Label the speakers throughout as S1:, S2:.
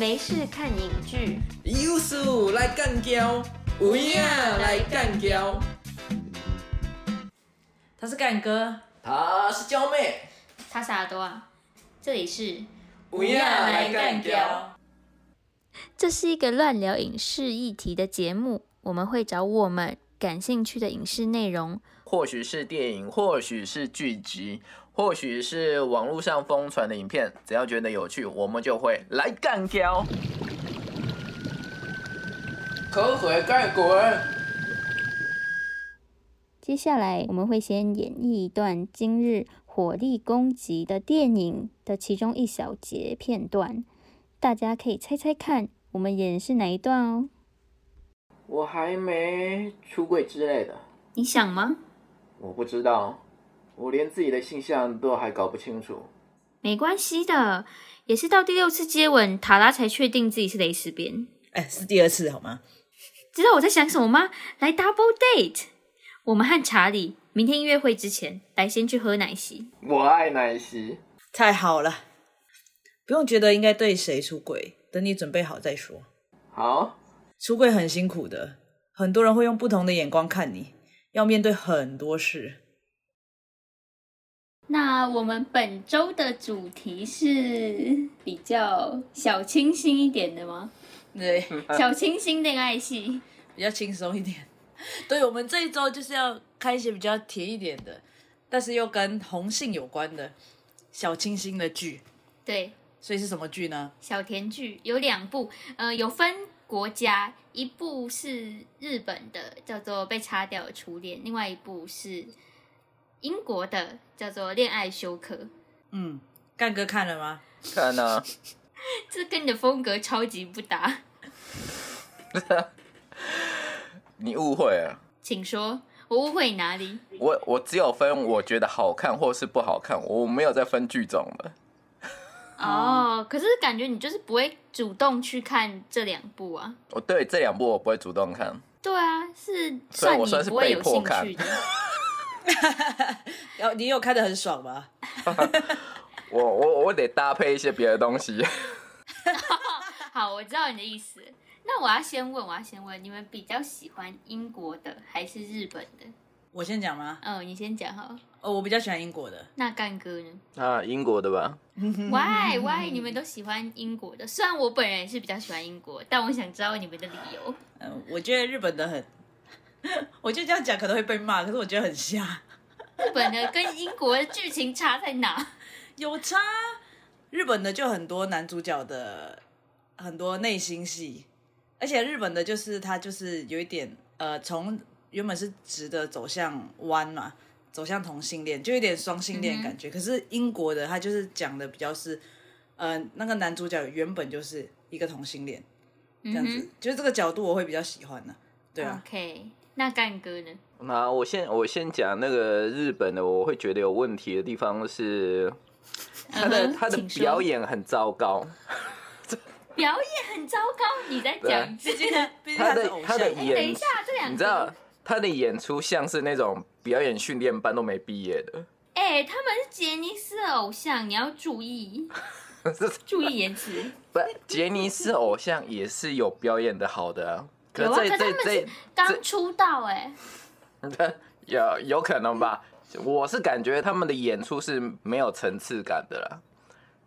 S1: 没事看影剧，
S2: 有事来干胶，有影来干胶。
S3: 他是干哥，
S2: 她是娇妹，
S1: 他是耳朵啊。这里是，
S2: 有影来干胶。
S1: 这是一个乱聊影视议题的节目，我们会找我们感兴趣的影视内容，
S4: 或许是电影，或许是剧集，或许是网络上疯传的影片，只要觉得有趣，我们就会来干掉。
S2: 口水盖滚！
S1: 接下来我们会先演绎一段今日火力攻击的电影的其中一小节片段，大家可以猜猜看，我们演的是哪一段哦？
S4: 我还没出柜之类的，
S1: 你想吗？
S4: 我不知道，我连自己的性向都还搞不清楚。
S1: 没关系的，也是到第六次接吻，塔拉才确定自己是蕾丝边。
S3: 哎，是第二次好吗？
S1: 知道我在想什么吗？来 double date，我们和查理明天音乐会之前，来先去喝奶昔。
S4: 我爱奶昔，
S3: 太好了，不用觉得应该对谁出轨，等你准备好再说。
S4: 好，
S3: 出柜很辛苦的，很多人会用不同的眼光看你，要面对很多事。
S1: 那我们本周的主题是比较小清新一点的吗？
S3: 对，
S1: 小清新恋爱戏。
S3: 比较轻松一点。对，我们这一周就是要看一些比较甜一点的，但是又跟红杏有关的小清新的剧。
S1: 对，
S3: 所以是什么剧呢？
S1: 小甜剧有两部，呃，有分国家，一部是日本的，叫做《被擦掉的初恋》，另外一部是英国的，叫做《恋爱休克》。
S3: 嗯，干哥看了吗？
S4: 看啊，
S1: 这跟你的风格超级不搭，
S4: 你误会了。
S1: 请说，我误会哪里？
S4: 我我只有分我觉得好看或是不好看，我没有再分剧种了。
S1: 哦，可是感觉你就是不会主动去看这两部啊。
S4: 哦对这两部我不会主动看，
S1: 对啊，是算你
S4: 我算是
S1: 不会有兴
S4: 被迫看
S1: 趣的。
S3: 然后你有看的很爽吗？
S4: 我我我得搭配一些别的东西。
S1: 好，我知道你的意思。那我要先问，我要先问，你们比较喜欢英国的还是日本的？
S3: 我先讲吗？
S1: 嗯，你先讲好。
S3: 哦，我比较喜欢英国的。
S1: 那干哥呢
S4: 啊，英国的吧
S1: ？？Why Why 你们都喜欢英国的？虽然我本人也是比较喜欢英国，但我想知道你们的理由。
S3: 嗯，我觉得日本的很，我觉得这样讲可能会被骂，可是我觉得很瞎，
S1: 日本的跟英国的剧情差在哪？
S3: 有差。日本的就很多男主角的很多内心戏，而且日本的就是他就是有一点呃，从原本是直的走向弯嘛，走向同性恋，就有点双性恋感觉。可是英国的他就是讲的比较是，呃，那个男主角原本就是一个同性恋，这样子，就是这个角度我会比较喜欢呢、对啊
S1: ，OK，那干哥呢？
S4: 那我先我先讲那个日本的，我会觉得有问题的地方是他的、
S1: 嗯
S4: 他的表演很糟糕，
S1: 表演很糟糕，你在讲？
S3: 他
S4: 的他的
S1: 演，等一
S4: 演
S1: 下，这两个
S4: 你知道他的演出像是那种表演训练班都没毕业的，
S1: 哎、他们是杰尼斯偶像，你要注意，注意言辞。
S4: 不，杰尼斯偶像也是有表演的好的啊。可
S1: 有啊，可是他
S4: 这这
S1: 们是刚出道哎、
S4: 这 有有可能吧？我是感觉他们的演出是没有层次感的啦，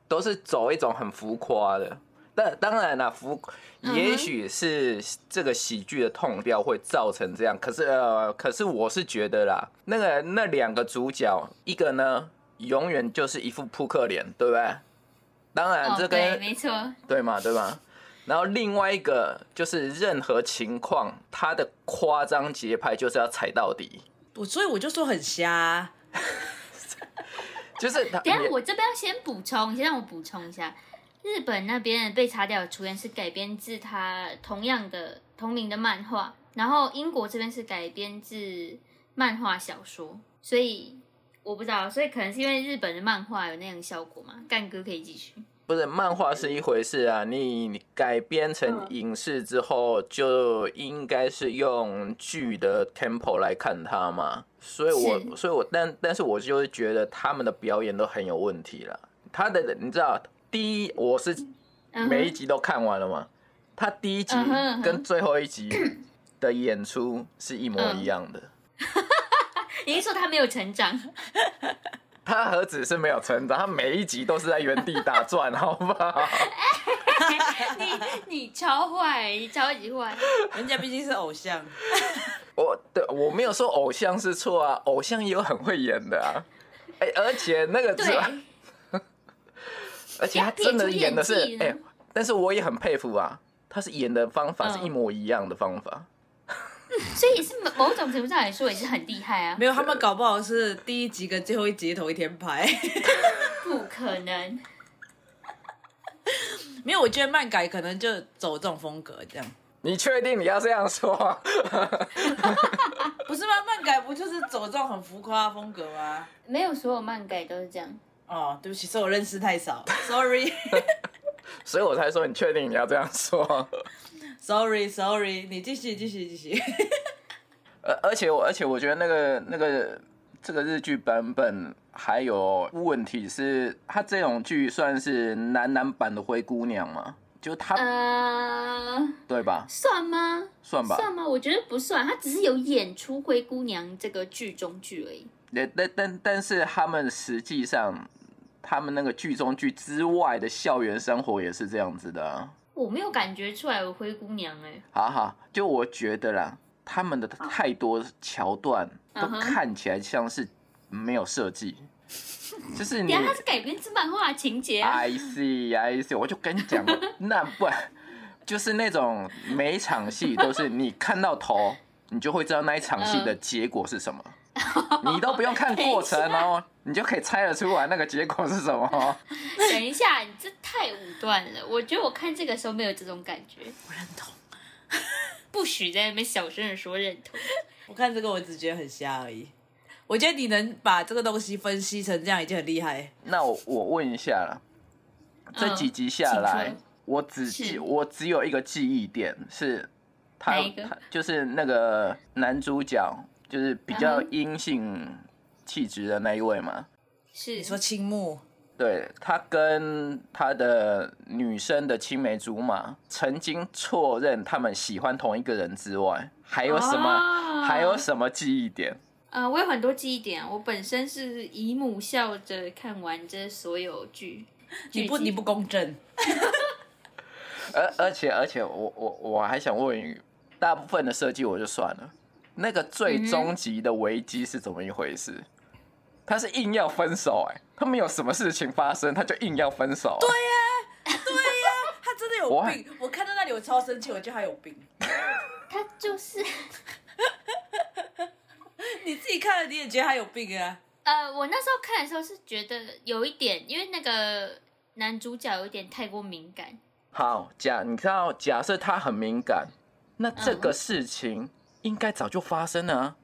S4: 都是走一种很浮夸的。但当然啦，浮也许是这个喜剧的痛调会造成这样，可是呃，可是我是觉得啦，那个那两个主角，一个呢永远就是一副扑克脸，对不对？当然
S1: 哦，
S4: 这
S1: 对，
S4: 跟
S1: 没错，
S4: 对嘛，对吧？然后另外一个就是任何情况，他的夸张节拍就是要踩到底，
S3: 我所以我就说很瞎啊、
S4: 就是他。
S1: 等下我这边要先补充，先让我补充一下，日本那边的被擦掉的初恋是改编自他同样的同名的漫画，然后英国这边是改编自漫画小说，所以我不知道，所以可能是因为日本的漫画有那样效果嘛？干哥可以继续。
S4: 不是漫画是一回事啊，你你改编成影视之后，就应该是用剧的 tempo 来看它嘛。所以我，所以我，但但是我就是觉得他们的表演都很有问题了。他的你知道，第一，我是每一集都看完了吗？他第一集跟最后一集的演出是一模一样的。
S1: 你是说他没有成长？
S4: 他何止是没有成长，他每一集都是在原地打转，好不好？
S1: 你你超坏，你超级坏。
S3: 人家毕竟是偶像，
S4: 我对我没有说偶像是错啊，偶像也有很会演的啊。哎、而且那个
S1: 对
S4: 是，而且他真的演的是哎、但是我也很佩服啊，他是演的方法是
S1: 嗯
S4: 一模一样的方法。
S1: 所以是某某种程度上来说也是很厉害啊。
S3: 没有他们搞不好是第一集跟最后一集同一天拍。
S1: 不可能。
S3: 没有，我觉得漫改可能就走这种风格，这样
S4: 你确定你要这样说？
S3: 不是吗？漫改不就是走这种很浮夸的风格吗？
S1: 没有所有漫改都是这样。
S3: 哦，对不起，是我认识太少，sorry
S4: 所以我才说你确定你要这样说。
S3: sorry，你继续继续继续。
S4: 而而且我而且我觉得那个那个这个日剧版本还有问题是，它这种剧算是男男版的灰姑娘吗？就他、
S1: 呃，
S4: 对吧？
S1: 算吗？
S4: 算吧。
S1: 算吗？我觉得不算，他只是有演出《灰姑娘》这个剧中剧而已。
S4: 但但但但是他们实际上，他们那个剧中剧之外的校园生活也是这样子的、啊。
S1: 我没有感觉出来有灰姑娘哎、
S4: 好好，就我觉得啦，他们的太多桥段都看起来像是没有设计，就是你
S1: 等一下它是改编自漫画情节啊。
S4: I see I see，我就跟你讲，那不然就是那种每一场戏都是你看到头，你就会知道那一场戏的结果是什么。你都不用看过程哦，你就可以猜得出来那个结果是什么哦。
S1: 等一下，你这太武断了。我觉得我看这个时候没有这种感觉，
S3: 我认同。
S1: 不许在那边小声的说认同。
S3: 我看这个我只觉得很瞎而已。我觉得你能把这个东西分析成这样已经很厉害。
S4: 那我我问一下了，这几集下来，
S1: 嗯
S4: 我只记
S1: 是
S4: 我只有一个记忆点是他他就是那个男主角，就是比较阴性气质的那一位嘛。
S1: 是
S3: 你说青木，
S4: 对他跟他的女生的青梅竹马曾经错认他们喜欢同一个人之外，还有什么、
S1: 哦
S4: 还有什么记忆点？
S1: 呃，我有很多记忆点。我本身是姨母笑着看完这所有剧，
S3: 你不你不公正。
S4: 而而且而且我我我还想问，大部分的设计我就算了，那个最终极的危机是怎么一回事？他是硬要分手哎、他没有什么事情发生，他就硬要分手、对呀、对呀
S3: 他真的有 病！我看到那里我超生气，我觉得他有病。
S1: 他就是
S3: 你自己看了你也觉得他有病啊？
S1: 呃，我那时候看的时候是觉得有一点，因为那个男主角有点太过敏感。
S4: 好，假你看到假设他很敏感，那这个事情应该早就发生了啊，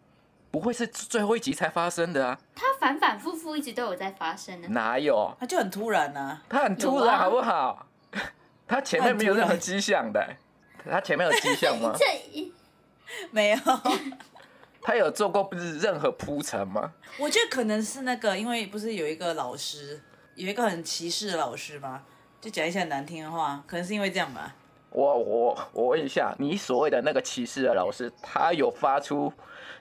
S4: 不会是最后一集才发生的啊？
S1: 他反反复复一直都有在发生呢。
S4: 哪有？
S3: 他就很突然啊。
S4: 他很突
S1: 有啊
S4: 然好不好？他前面没有任何迹象的、他前面有迹象吗？
S1: 这
S3: 没有，
S4: 他有做过不是任何铺陈吗？
S3: 我觉得可能是那个，因为不是有一个老师，有一个很歧视的老师吗？就讲一些很难听的话，可能是因为这样吧。
S4: 我我我问一下，你所谓的那个歧视的老师，他有发出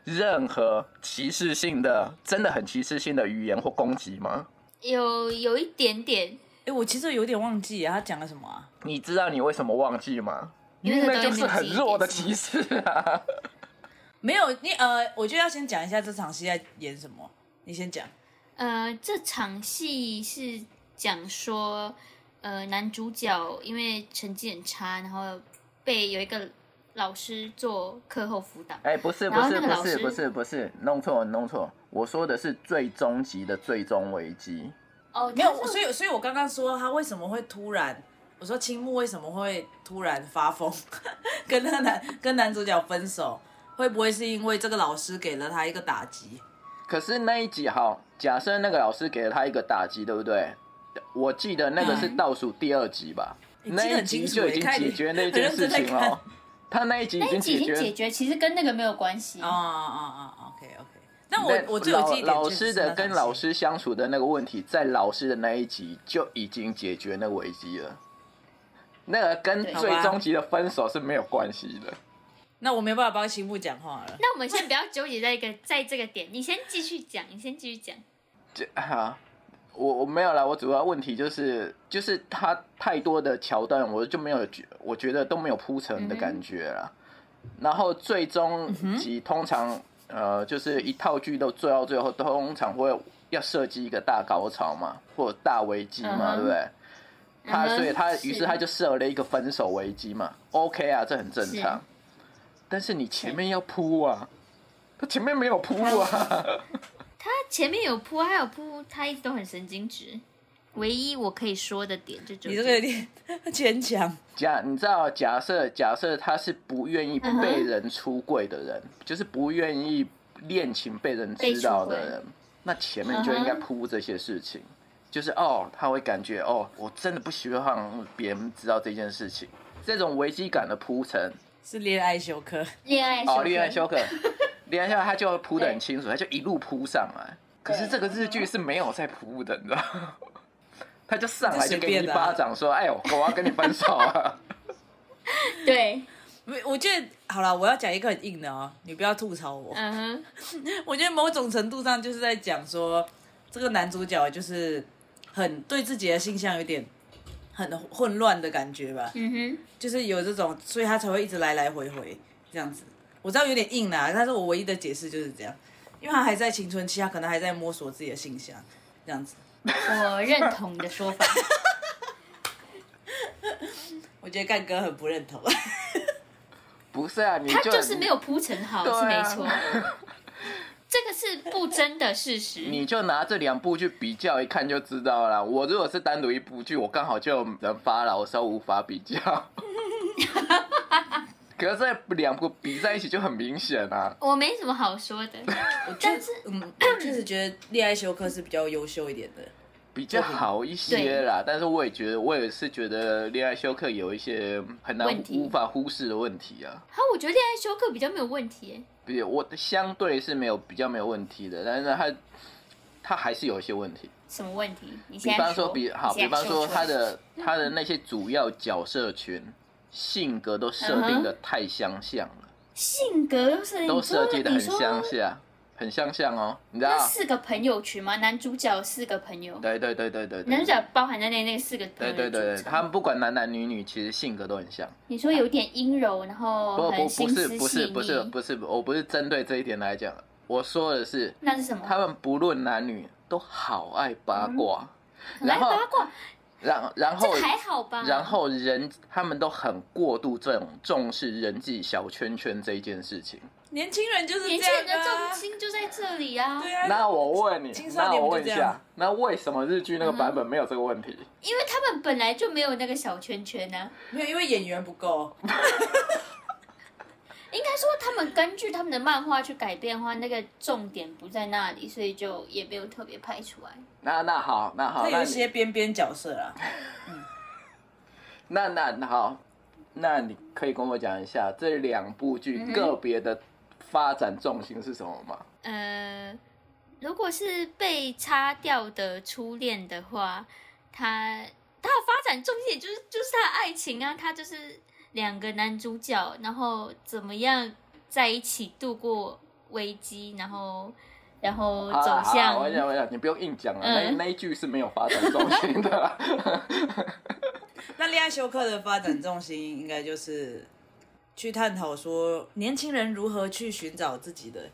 S4: 任何歧视性的、真的很歧视性的语言或攻击吗？
S1: 有有一点点，
S3: 哎，我其实有点忘记啊，他讲了什么啊？
S4: 你知道你为什么忘记吗？
S1: 因为那
S4: 就是很弱的歧视啊！
S3: 没有，你呃，我就要先讲一下这场戏在演什么。你先讲。
S1: 呃，这场戏是讲说，呃，男主角因为成绩很差，然后被有一个老师做课后辅导。
S4: 哎、不是不是不是不是不是，弄错弄错，我说的是最终极的最终危机。
S1: 哦，
S3: 没有，所以所以我刚刚说他为什么会突然，我说青木为什么会突然发疯，跟那男跟男主角分手，会不会是因为这个老师给了他一个打击？
S4: 可是那一集好，假设那个老师给了他一个打击，对不对？我记得那个是倒数第二集吧，那一集就已经解决那件事情了。他那一集已经解决
S1: 解决，其实跟那个没有关系。
S3: 哦哦哦哦，OK OK。那我我最有记忆点
S4: 老老
S3: 就是
S4: 师的跟老师相处的那个问题，在老师的那一集就已经解决那个危机了。那个跟最终集的分手是没有关系的。
S3: 那我没办法帮新木讲话了。
S1: 那我们先不要纠结在一个在这个点，你先继续讲，你先继续讲。
S4: 这哈，我我没有啦，我主要问题就是就是他太多的桥段，我就没有觉，我觉得都没有铺成的感觉啦。然后最终集通常、呃，就是一套剧都做到最后，通常会要设计一个大高潮嘛，或者大危机嘛，
S1: 嗯
S4: 对不对？他所以他于是他就设了一个分手危机嘛，OK 啊，这很正常
S1: 是。
S4: 但是你前面要铺啊，他前面没有铺啊。
S1: 他前面有铺，还有铺，他一直都很神经质。唯一我可以说的点就就
S3: 你这个有点 牵强。
S4: 假你知道，假设假设他是不愿意被人出柜的人，就是不愿意恋情被人知道的人，那前面就应该铺这些事情，就是哦，他会感觉哦，我真的不希望别人知道这件事情，这种危机感的铺陈，
S3: 是恋爱休克，
S1: 恋爱
S4: 哦，
S1: 课
S4: 恋爱休克，恋爱休克他就铺的很清楚，他就一路铺上来。可是这个日剧是没有在铺的，你知道吗？他就上来就给你一巴掌，说：“哎呦，我要跟你分手啊
S1: 对，
S3: 没我觉得好了，我要讲一个很硬的哦，你不要吐槽我。
S1: 嗯哼，
S3: 我觉得某种程度上就是在讲说，这个男主角就是很对自己的形象有点很混乱的感觉吧，
S1: 嗯哼，
S3: 就是有这种，所以他才会一直来来回回这样子。我知道有点硬啦，但是我唯一的解释就是这样，因为他还在青春期，他可能还在摸索自己的形象，这样子。
S1: 我认同你的说法。
S3: 我觉得干哥很不认同。！”
S4: 不是啊，你
S1: 他
S4: 就
S1: 就是没有铺陈好，是没错。这个是不争的事实。
S4: 你就拿这两部去比较，一看就知道了。我如果是单独一部剧，我刚好就能发牢骚，无法比较。可是这两部比在一起就很明显啊。
S1: 我没什么好说的，但是
S3: 嗯，我确实觉得恋爱休克是比较优秀一点的。
S4: 比较好一些啦，但是我也觉得，我也是觉得恋爱休克有一些很难
S1: 问题
S4: 无法忽视的问题啊。
S1: 好，我觉得恋爱休克比较没有问题耶。
S4: 比如我相对是没有比较没有问题的，但是他他还是有一些问题。
S1: 什么问题？你
S4: 比
S1: 现在
S4: 方说，比好，比方说他的他的那些主要角色群性格都设定的太相像了，
S1: 性格都是
S4: 都设计的很相
S1: 像。
S4: 很相像哦，你知
S1: 那
S4: 道？
S1: 四个朋友群吗？男主角四个朋友，
S4: 对对对对对对
S1: 男主角包含在内那四个朋
S4: 对
S1: 友
S4: 对对他们不管男男女女，其实性格都很像。
S1: 你说有点阴柔，然后
S4: 不不不是不是不是，不是，我不是针对这一点来讲，我说的是
S1: 那是什么？
S4: 他们不论男女都好爱八卦，
S1: 来八卦，
S4: 然然后
S1: 这个还好吧？
S4: 然后人他们都很过度这种重视人际小圈圈这一件事情。
S3: 年轻人就是
S1: 年轻人的重。心就在这里啊，
S3: 对啊，
S4: 那我问你那我问一下，那为什么日剧那个版本没有这个问题？
S1: 因为他们本来就没有那个小圈圈呢、
S3: 没有，因为演员不够。
S1: 应该说，他们根据他们的漫画去改变的话，那个重点不在那里，所以就也没有特别拍出来。
S4: 那那好，那好，
S3: 他有一
S4: 那
S3: 些边边角色啊，
S4: 那那那好，那你可以跟我讲一下这两部剧个别的发展重心是什么吗？
S1: 呃，如果是被擦掉的初恋的话，他他的发展重点就是就是他的爱情啊，他就是两个男主角，然后怎么样在一起度过危机，然后然后走向
S4: 我跟你讲，我讲，你不用硬讲了，那
S1: 嗯
S4: 那一句是没有发展重心的。
S3: 那恋爱休克的发展重心应该就是去探讨说年轻人如何去寻找自己的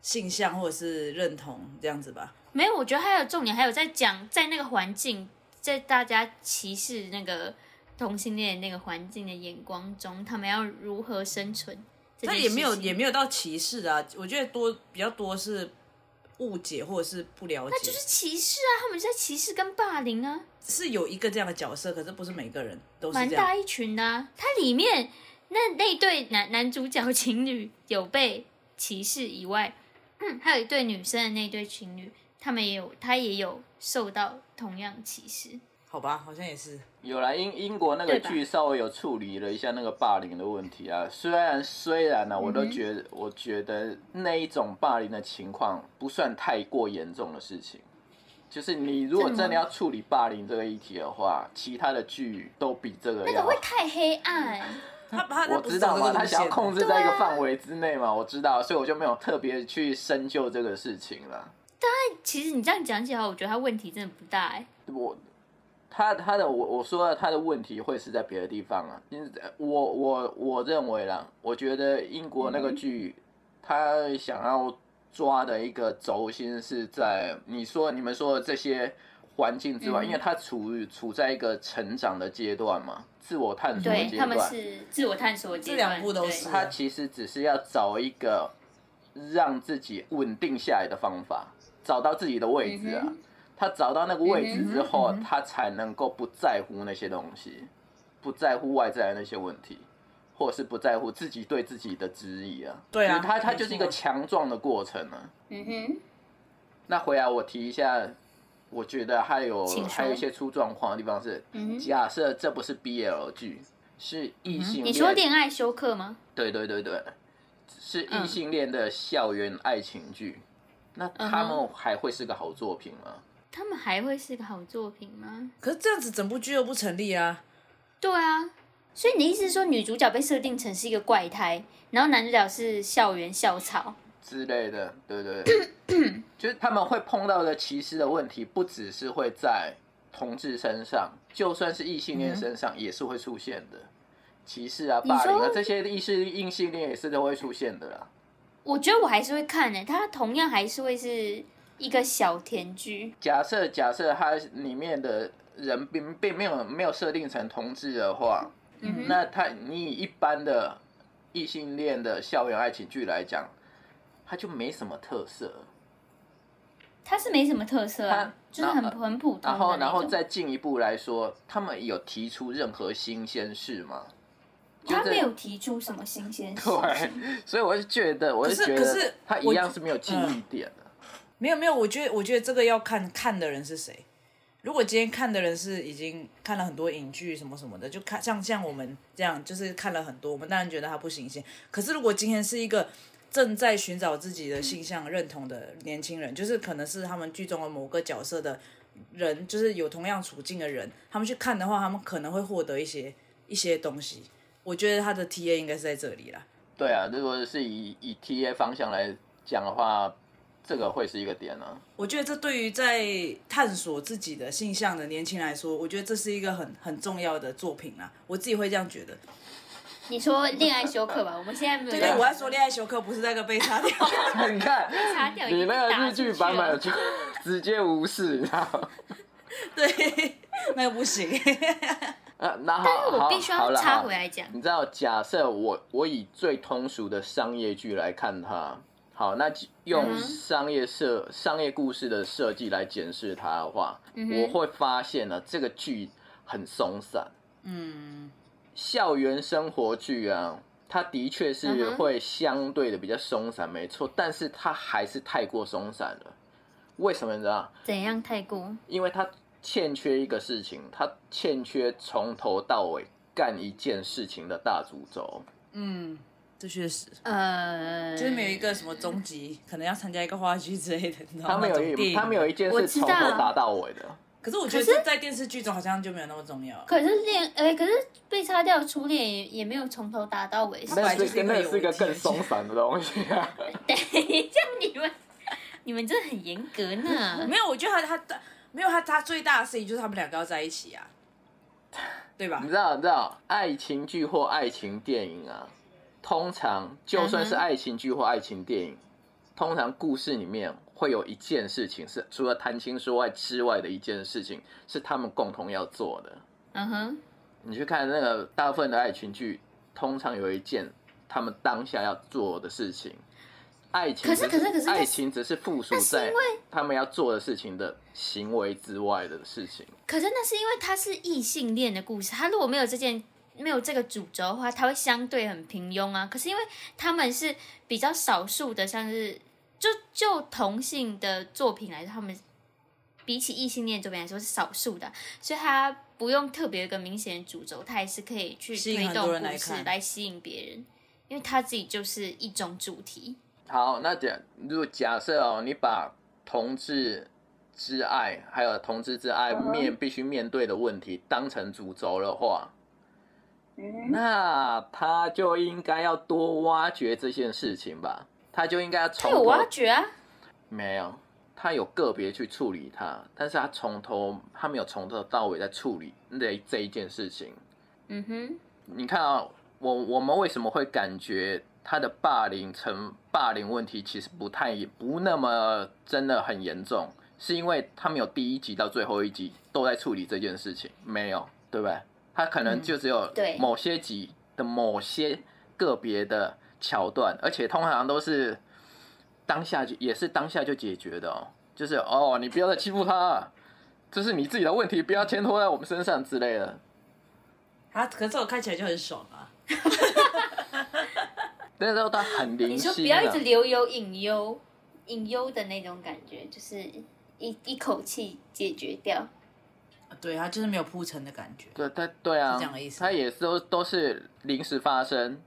S3: 性向或者是认同这样子吧。
S1: 没有，我觉得还有重点，还有在讲在那个环境，在大家歧视那个同性恋那个环境的眼光中，他们要如何生存这件事情？
S3: 那也没有也没有到歧视啊，我觉得多比较多是误解或者是不了解，
S1: 那就是歧视啊！他们在歧视跟霸凌啊，
S3: 是有一个这样的角色，可是不是每个人都是。
S1: 蛮大一群的、啊。它里面那那对男男主角情侣有被歧视以外，嗯，还有一对女生的那对情侣，他们也有他也有受到同样歧视。
S3: 好吧，好像也是。
S4: 有啦，英英国那个剧稍微有处理了一下那个霸凌的问题啊。虽然虽然呢、
S1: 嗯
S4: 我都觉得、我觉得那一种霸凌的情况不算太过严重的事情。就是你如果
S1: 真的
S4: 要处理霸凌这个议题的话，其他的剧都比这个要
S1: 那个会太黑暗。
S3: 他他他
S4: 我知道嘛，他想要控制在一个范围之内嘛，我知道，所以我就没有特别去深究这个事情了。
S1: 其实你这样讲起来，我觉得他问题真的不大哎。
S4: 我他他的我我说了他的问题会是在别的地方啊，因为我我我认为啦，我觉得英国那个剧，他想要抓的一个轴心是在你说你们说的这些环境之外，
S1: 嗯
S4: 因为他处于处在一个成长的阶段嘛，自我探索的
S1: 对他们
S4: 阶段，
S1: 是自我探索阶段这，
S3: 两部都是
S4: 他其实只是要找一个让自己稳定下来的方法，找到自己的位置啊。他找到那个位置之后，他才能够不在乎那些东西，不在乎外在的那些问题，或者是不在乎自己对自己的质疑啊。
S3: 对啊
S4: 他他就是一个强壮的过程啊。
S1: 嗯哼，
S4: 那回来我提一下，我觉得还有还有一些出状况的地方是，
S1: 嗯
S4: 假设这不是 BL 剧，是异性恋，
S1: 你说恋爱休克吗？
S4: 对对对对，是异
S1: 嗯
S4: 性恋的校园爱情剧，那他
S1: 嗯
S4: 们还会是个好作品吗？
S1: 他们还会是个好作品吗？
S3: 可是这样子整部剧又不成立啊。
S1: 对啊，所以你的意思是说，女主角被设定成是一个怪胎，然后男主角是校园校草？
S4: 之类的，对对对，就是他们会碰到的歧视的问题，不只是会在同志身上，就算是异性恋身上也是会出现的。歧视啊、霸凌啊，这些异性异性恋也是都会出现的啦。
S1: 我觉得我还是会看的、他同样还是会是一个小甜剧。
S4: 假设假设它里面的人并并没有没有设定成同志的话，
S1: 嗯，
S4: 那他你以一般的异性恋的校园爱情剧来讲，它就没什么特色。
S1: 它是没什么特色啊，就是很很普通
S4: 然后，然后再进一步来说，他们有提出任何新鲜事吗？
S1: 他没有提出什么新鲜事
S4: 对。，所以我就觉得，我
S3: 可是
S4: 觉
S3: 可是
S4: 得他一样是没有记忆点的。
S3: 没有没有，我觉得我觉得这个要看看的人是谁。如果今天看的人是已经看了很多影剧什么什么的，就看像像我们这样，就是看了很多，我们当然觉得他不新鲜。可是如果今天是一个正在寻找自己的性向认同的年轻人，就是可能是他们剧中的某个角色的人，就是有同样处境的人，他们去看的话，他们可能会获得一些一些东西。我觉得他的 T A 应该是在这里啦。
S4: 对啊，如果是以以 T A 方向来讲的话，这个会是一个点啊。
S3: 我觉得这对于在探索自己的性向的年轻人来说，我觉得这是一个很很重要的作品啊。我自己会这样觉得。
S1: 你说恋爱休克吧，我们现在没有
S3: 对对，我在说恋爱休克，不是那个被擦掉。
S4: 你看，
S1: 擦掉，
S4: 你那个日剧版本
S1: 了
S4: 就直接无视，你知道吗？
S3: 对，那个不行。
S4: 啊，那好，
S1: 但是我
S4: 好
S1: 必须要插回来讲，
S4: 你知道，假设我我以最通俗的商业剧来看它，好，那用商业设、商业故事的设计来检视它的话，
S1: 嗯
S4: 我会发现呢，这个剧很松散。
S3: 嗯，
S4: 校园生活剧啊，它的确
S1: 嗯
S4: 是会相对的比较松散，没错，但是它还是太过松散了。为什么你知道？
S1: 怎样太过？
S4: 因为它欠缺一个事情，它欠缺从头到尾干一件事情的大主轴。
S3: 嗯，这确实，
S1: 呃，
S3: 就是没有一个什么终极，可能要参加一个话剧之类的，你知道吗？
S4: 他们有一，他们有一件
S1: 我
S4: 事从头打到尾的。
S3: 可是我觉得
S1: 是
S3: 在电视剧中好像就没有那么重要。
S1: 可是恋，哎、可是被擦掉的初恋也也没有从头打到尾。
S4: 那
S3: 就是一个有
S4: 那是一个更松散的东西啊。
S1: 等一下，你们你们真的很严格呢。
S3: 没有，我觉得他他没有他他最大的事情就是他们两个要在一起啊，对吧
S4: 你？知道，你知道，爱情剧或爱情电影啊，通常就算是爱情剧或爱情电影，通常故事里面会有一件事情是除了谈情说爱之外的一件事情，是他们共同要做的。
S1: 嗯哼，
S4: 你去看那个大部分的爱情剧，通常有一件他们当下要做的事情。爱情
S1: 可是可是可是
S4: 爱情只是附属在他们要做的事情的行为之外的事情。
S1: 可是那是因为它是异性恋的故事，他如果没有这件没有这个主轴的话，它会相对很平庸啊。可是因为他们是比较少数的，像是就就同性的作品来说，他们比起异性恋作品来说是少数的，所以它不用特别一个明显的主轴，它也是可以去推动故
S3: 人来看
S1: 事来吸引别人，因为他自己就是一种主题。
S4: 好，那假如果假设哦，你把同志之爱，还有同志之爱面必须面对的问题当成主轴的话，
S5: 嗯，
S4: 那他就应该要多挖掘这件事情吧，他就应该要
S1: 他有
S4: 从头
S1: 挖掘啊，
S4: 没有，他有个别去处理它，但是他从头他没有从头到尾在处理这这一件事情。
S1: 嗯哼，
S4: 你看啊，我我们为什么会感觉他的霸凌成霸凌问题其实不太不那么真的很严重，是因为他没有第一集到最后一集都在处理这件事情，没有，对不对？他可能就只有
S1: 对
S4: 某些集的某些个别的桥段，而且通常都是当下就也是当下就解决的哦，就是哦，你不要再欺负他，这是你自己的问题，不要牵拖在我们身上之类的。
S3: 啊，可是这种看起来就很爽啊。
S4: 那时候他很
S1: 你
S4: 灵你
S1: 说不要一直
S4: 啊，
S1: 留有隐忧，隐忧的那种感觉，就是一一口气解决掉。
S3: 对，他就是没有铺陈的感觉。
S4: 对对对啊
S3: 是这样的意，思
S4: 他也是都都是临时发生，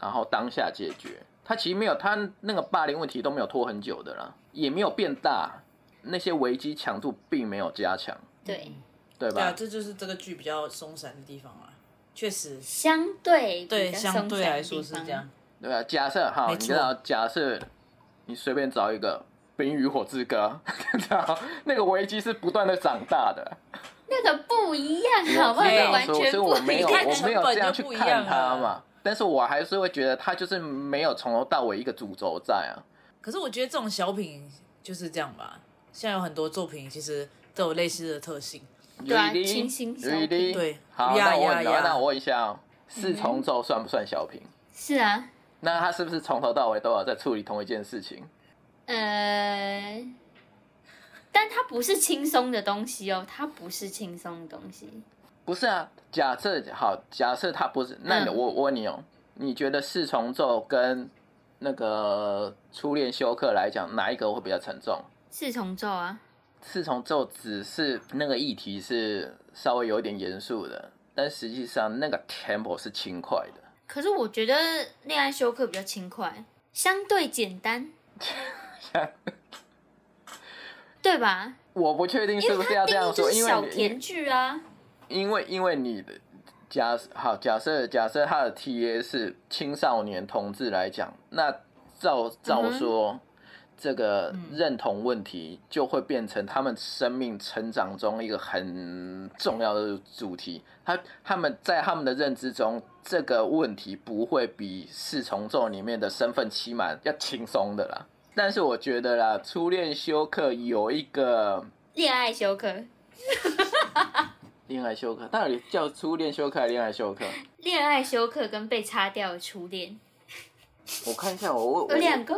S4: 然后当下解决。他其实没有他那个霸凌问题都没有拖很久的啦，也没有变大，那些危机强度并没有加强，
S1: 对，
S4: 对
S3: 对啊，
S4: 吧？
S3: 这就是这个剧比较松散的地方啊。确实，
S1: 相对比
S3: 对，相对来说是这样。
S4: 对啊？假设好，你知道，假设你随便找一个《冰与火之歌》，知道那个危机是不断的长大的。
S1: 那个不一样，好不好？完全
S4: 所以所以我
S1: 不
S4: 没有
S1: 一样。
S4: 我没有这样去看它嘛，但是我还是会觉得它就是没有从头到尾一个主轴在啊。
S3: 可是我觉得这种小品就是这样吧。现在有很多作品其实都有类似的特性。
S1: 对啊？清新小品
S3: 对
S4: 好，那我问，那我问一下哦，四重奏算不算小品？
S1: 是啊，
S4: 那他是不是从头到尾都有在处理同一件事情？
S1: 呃，但它不是轻松的东西哦，它不是轻松的东西。
S4: 不是啊，假设好，假设它不是，那我我问你哦，你觉得四重奏跟那个初恋休克来讲，哪一个会比较沉重？
S1: 四重奏啊，
S4: 四重奏只是那个议题是稍微有一点严肃的，但实际上那个 tempo 是轻快的。
S1: 可是我觉得恋爱休克比较轻快，相对简单，对吧？
S4: 我不确定是不是要这样说，因为小
S1: 甜剧啊。
S4: 因为因为你的假好假设假设他的 TA 是青少年同志来讲，那照照
S1: 嗯
S4: 说、这个认同问题就会变成他们生命成长中一个很重要的主题。他他们在他们的认知中，这个问题不会比四重奏里面的身份期满要轻松的啦。但是我觉得啦，初恋休克有一个
S1: 恋爱休克，
S4: 恋爱休克，到底叫初恋休克还是恋爱休克？
S1: 恋爱休克跟被擦掉的初恋
S4: 我看一下，我我
S1: 有两个。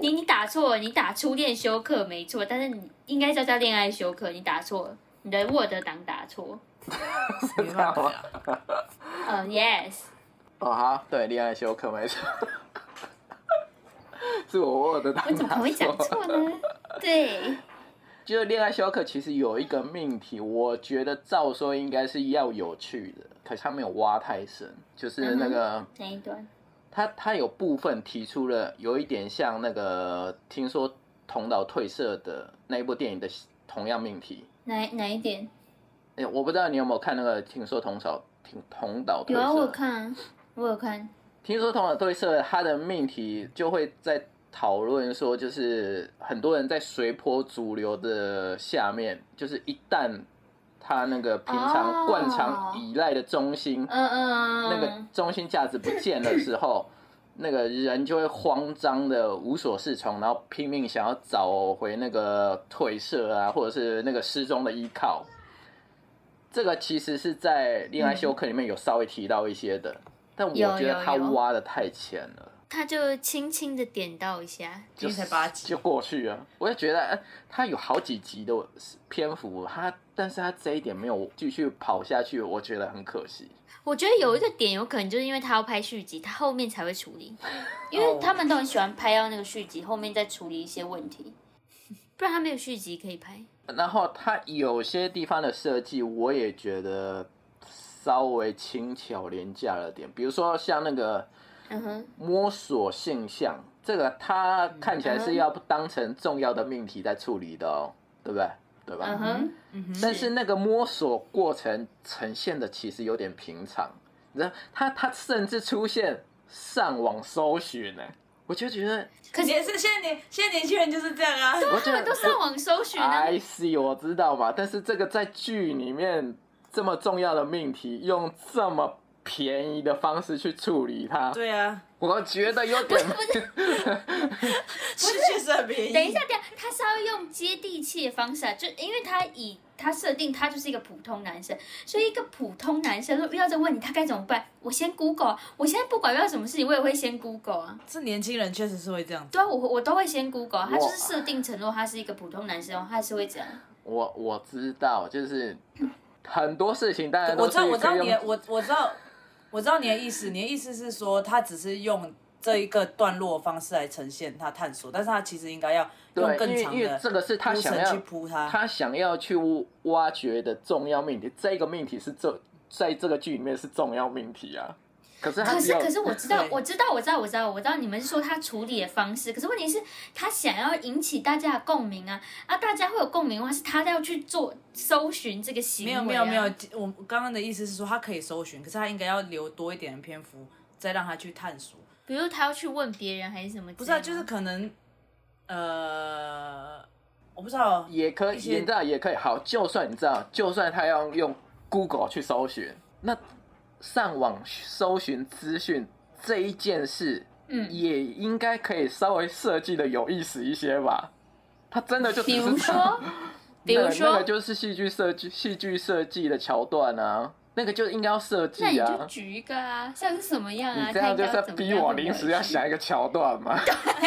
S1: 你你打错了，你打初恋休克没错，但是你应该叫叫恋爱休克，你打错了，你的 Word 档打错。
S3: 没办法啊，
S1: 呃、y e s
S4: 哦好，对，恋爱休克没错，是我我的当
S1: 我怎么会讲错呢？对，
S4: 就是恋爱休克其实有一个命题，我觉得照说应该是要有趣的，可是他没有挖太深，就是那个、
S1: 哪一段？
S4: 他他有部分提出了有一点像那个听说同岛退社的那一部电影的同样命题。
S1: 哪哪一点？
S4: 哎、我不知道你有没有看那个听说同岛听同岛退社？
S1: 有啊，我有看啊，我有看。
S4: 听说同岛对社他的命题就会在讨论说，就是很多人在随波逐流的下面，就是一旦他那个平常
S1: 哦
S4: 惯常依赖的中心，
S1: 嗯嗯，
S4: 那个中心价值不见的时候，那个人就会慌张的无所适从，然后拼命想要找回那个褪色啊，或者是那个失踪的依靠。这个其实是在恋爱休克里面有稍微提到一些的，但我觉得他挖的太浅了，
S1: 他就轻轻的点到一下，
S3: 今天才八集
S4: 就，过去了。我就觉得，呃他有好几集的篇幅，他但是他这一点没有继续跑下去，我觉得很可惜。
S1: 我觉得有一个点有可能就是因为他要拍续集，他后面才会处理，因为他们都很喜欢拍到那个续集后面再处理一些问题，不然他没有续集可以拍。
S4: 然后他有些地方的设计，我也觉得稍微轻巧廉价了点，比如说像那个
S1: 嗯哼，
S4: 摸索现象，这个它看起来是要当成重要的命题在处理的哦，对不对？对吧？
S1: 嗯哼，
S3: 嗯哼，
S4: 但是那个摸索过程呈现的其实有点平常，你知道，他他甚至出现上网搜寻呢，我就觉得，
S1: 可是
S3: 现在年现在年轻人就是这样啊，
S4: 我觉得
S1: 他们都上网搜寻啊。
S4: I，see，我知道嘛，但是这个在剧里面这么重要的命题，用这么便宜的方式去处理它，
S3: 对啊，
S4: 我觉得有点
S3: 是确实 很便宜。
S1: 等一下，等一下，他是要用接地气的方式啊，就因为他以他设定他就是一个普通男生，所以一个普通男生如果遇到这个问题，他该怎么办？我先 Google，啊我现在不管遇到什么事情，我也会先 Google 啊。
S3: 是年轻人确实是会这样子。
S1: 对啊，我我都会先 Google，啊他就是设定承诺他是一个普通男生，他还是会这样。
S4: 我我知道，就是很多事情当然
S3: 我知道，我知道你的，我我知道，我知道你的意思。你的意思是说，他只是用这一个段落方式来呈现他探索，但是他其实应该要用
S4: 对，
S3: 更长的
S4: 这个是他想要
S3: 去铺他。
S4: 他想要去挖掘的重要命题，这个命题是这在这个剧里面是重要命题啊。可是
S1: 可是可是我 知道我知道我知道我知道我知道你们是说他处理的方式，可是问题是，他想要引起大家的共鸣啊啊！大家会有共鸣的话，是他要去做搜寻这个行为、啊。
S3: 没有没有没有，我刚刚的意思是说，他可以搜寻，可是他应该要留多一点的篇幅，再让他去探索。
S1: 比如他要去问别人还是什么？
S3: 不是啊，就是可能，呃，我不知道，
S4: 也可以，
S3: 一些
S4: 你知道也可以。好，就算你知道，就算他要用 Google 去搜寻，那上网搜寻资讯这一件事，
S1: 嗯
S4: 也应该可以稍微设计的有意思一些吧。他真的就只
S1: 比如说，比如
S4: 那个那个就是戏剧设计、戏剧设计的桥段啊，那个就应该要设计
S1: 那你就
S4: 啊。
S1: 举一个啊，像是什么样啊？
S4: 你这样就是在逼我临时要想一个桥段嘛？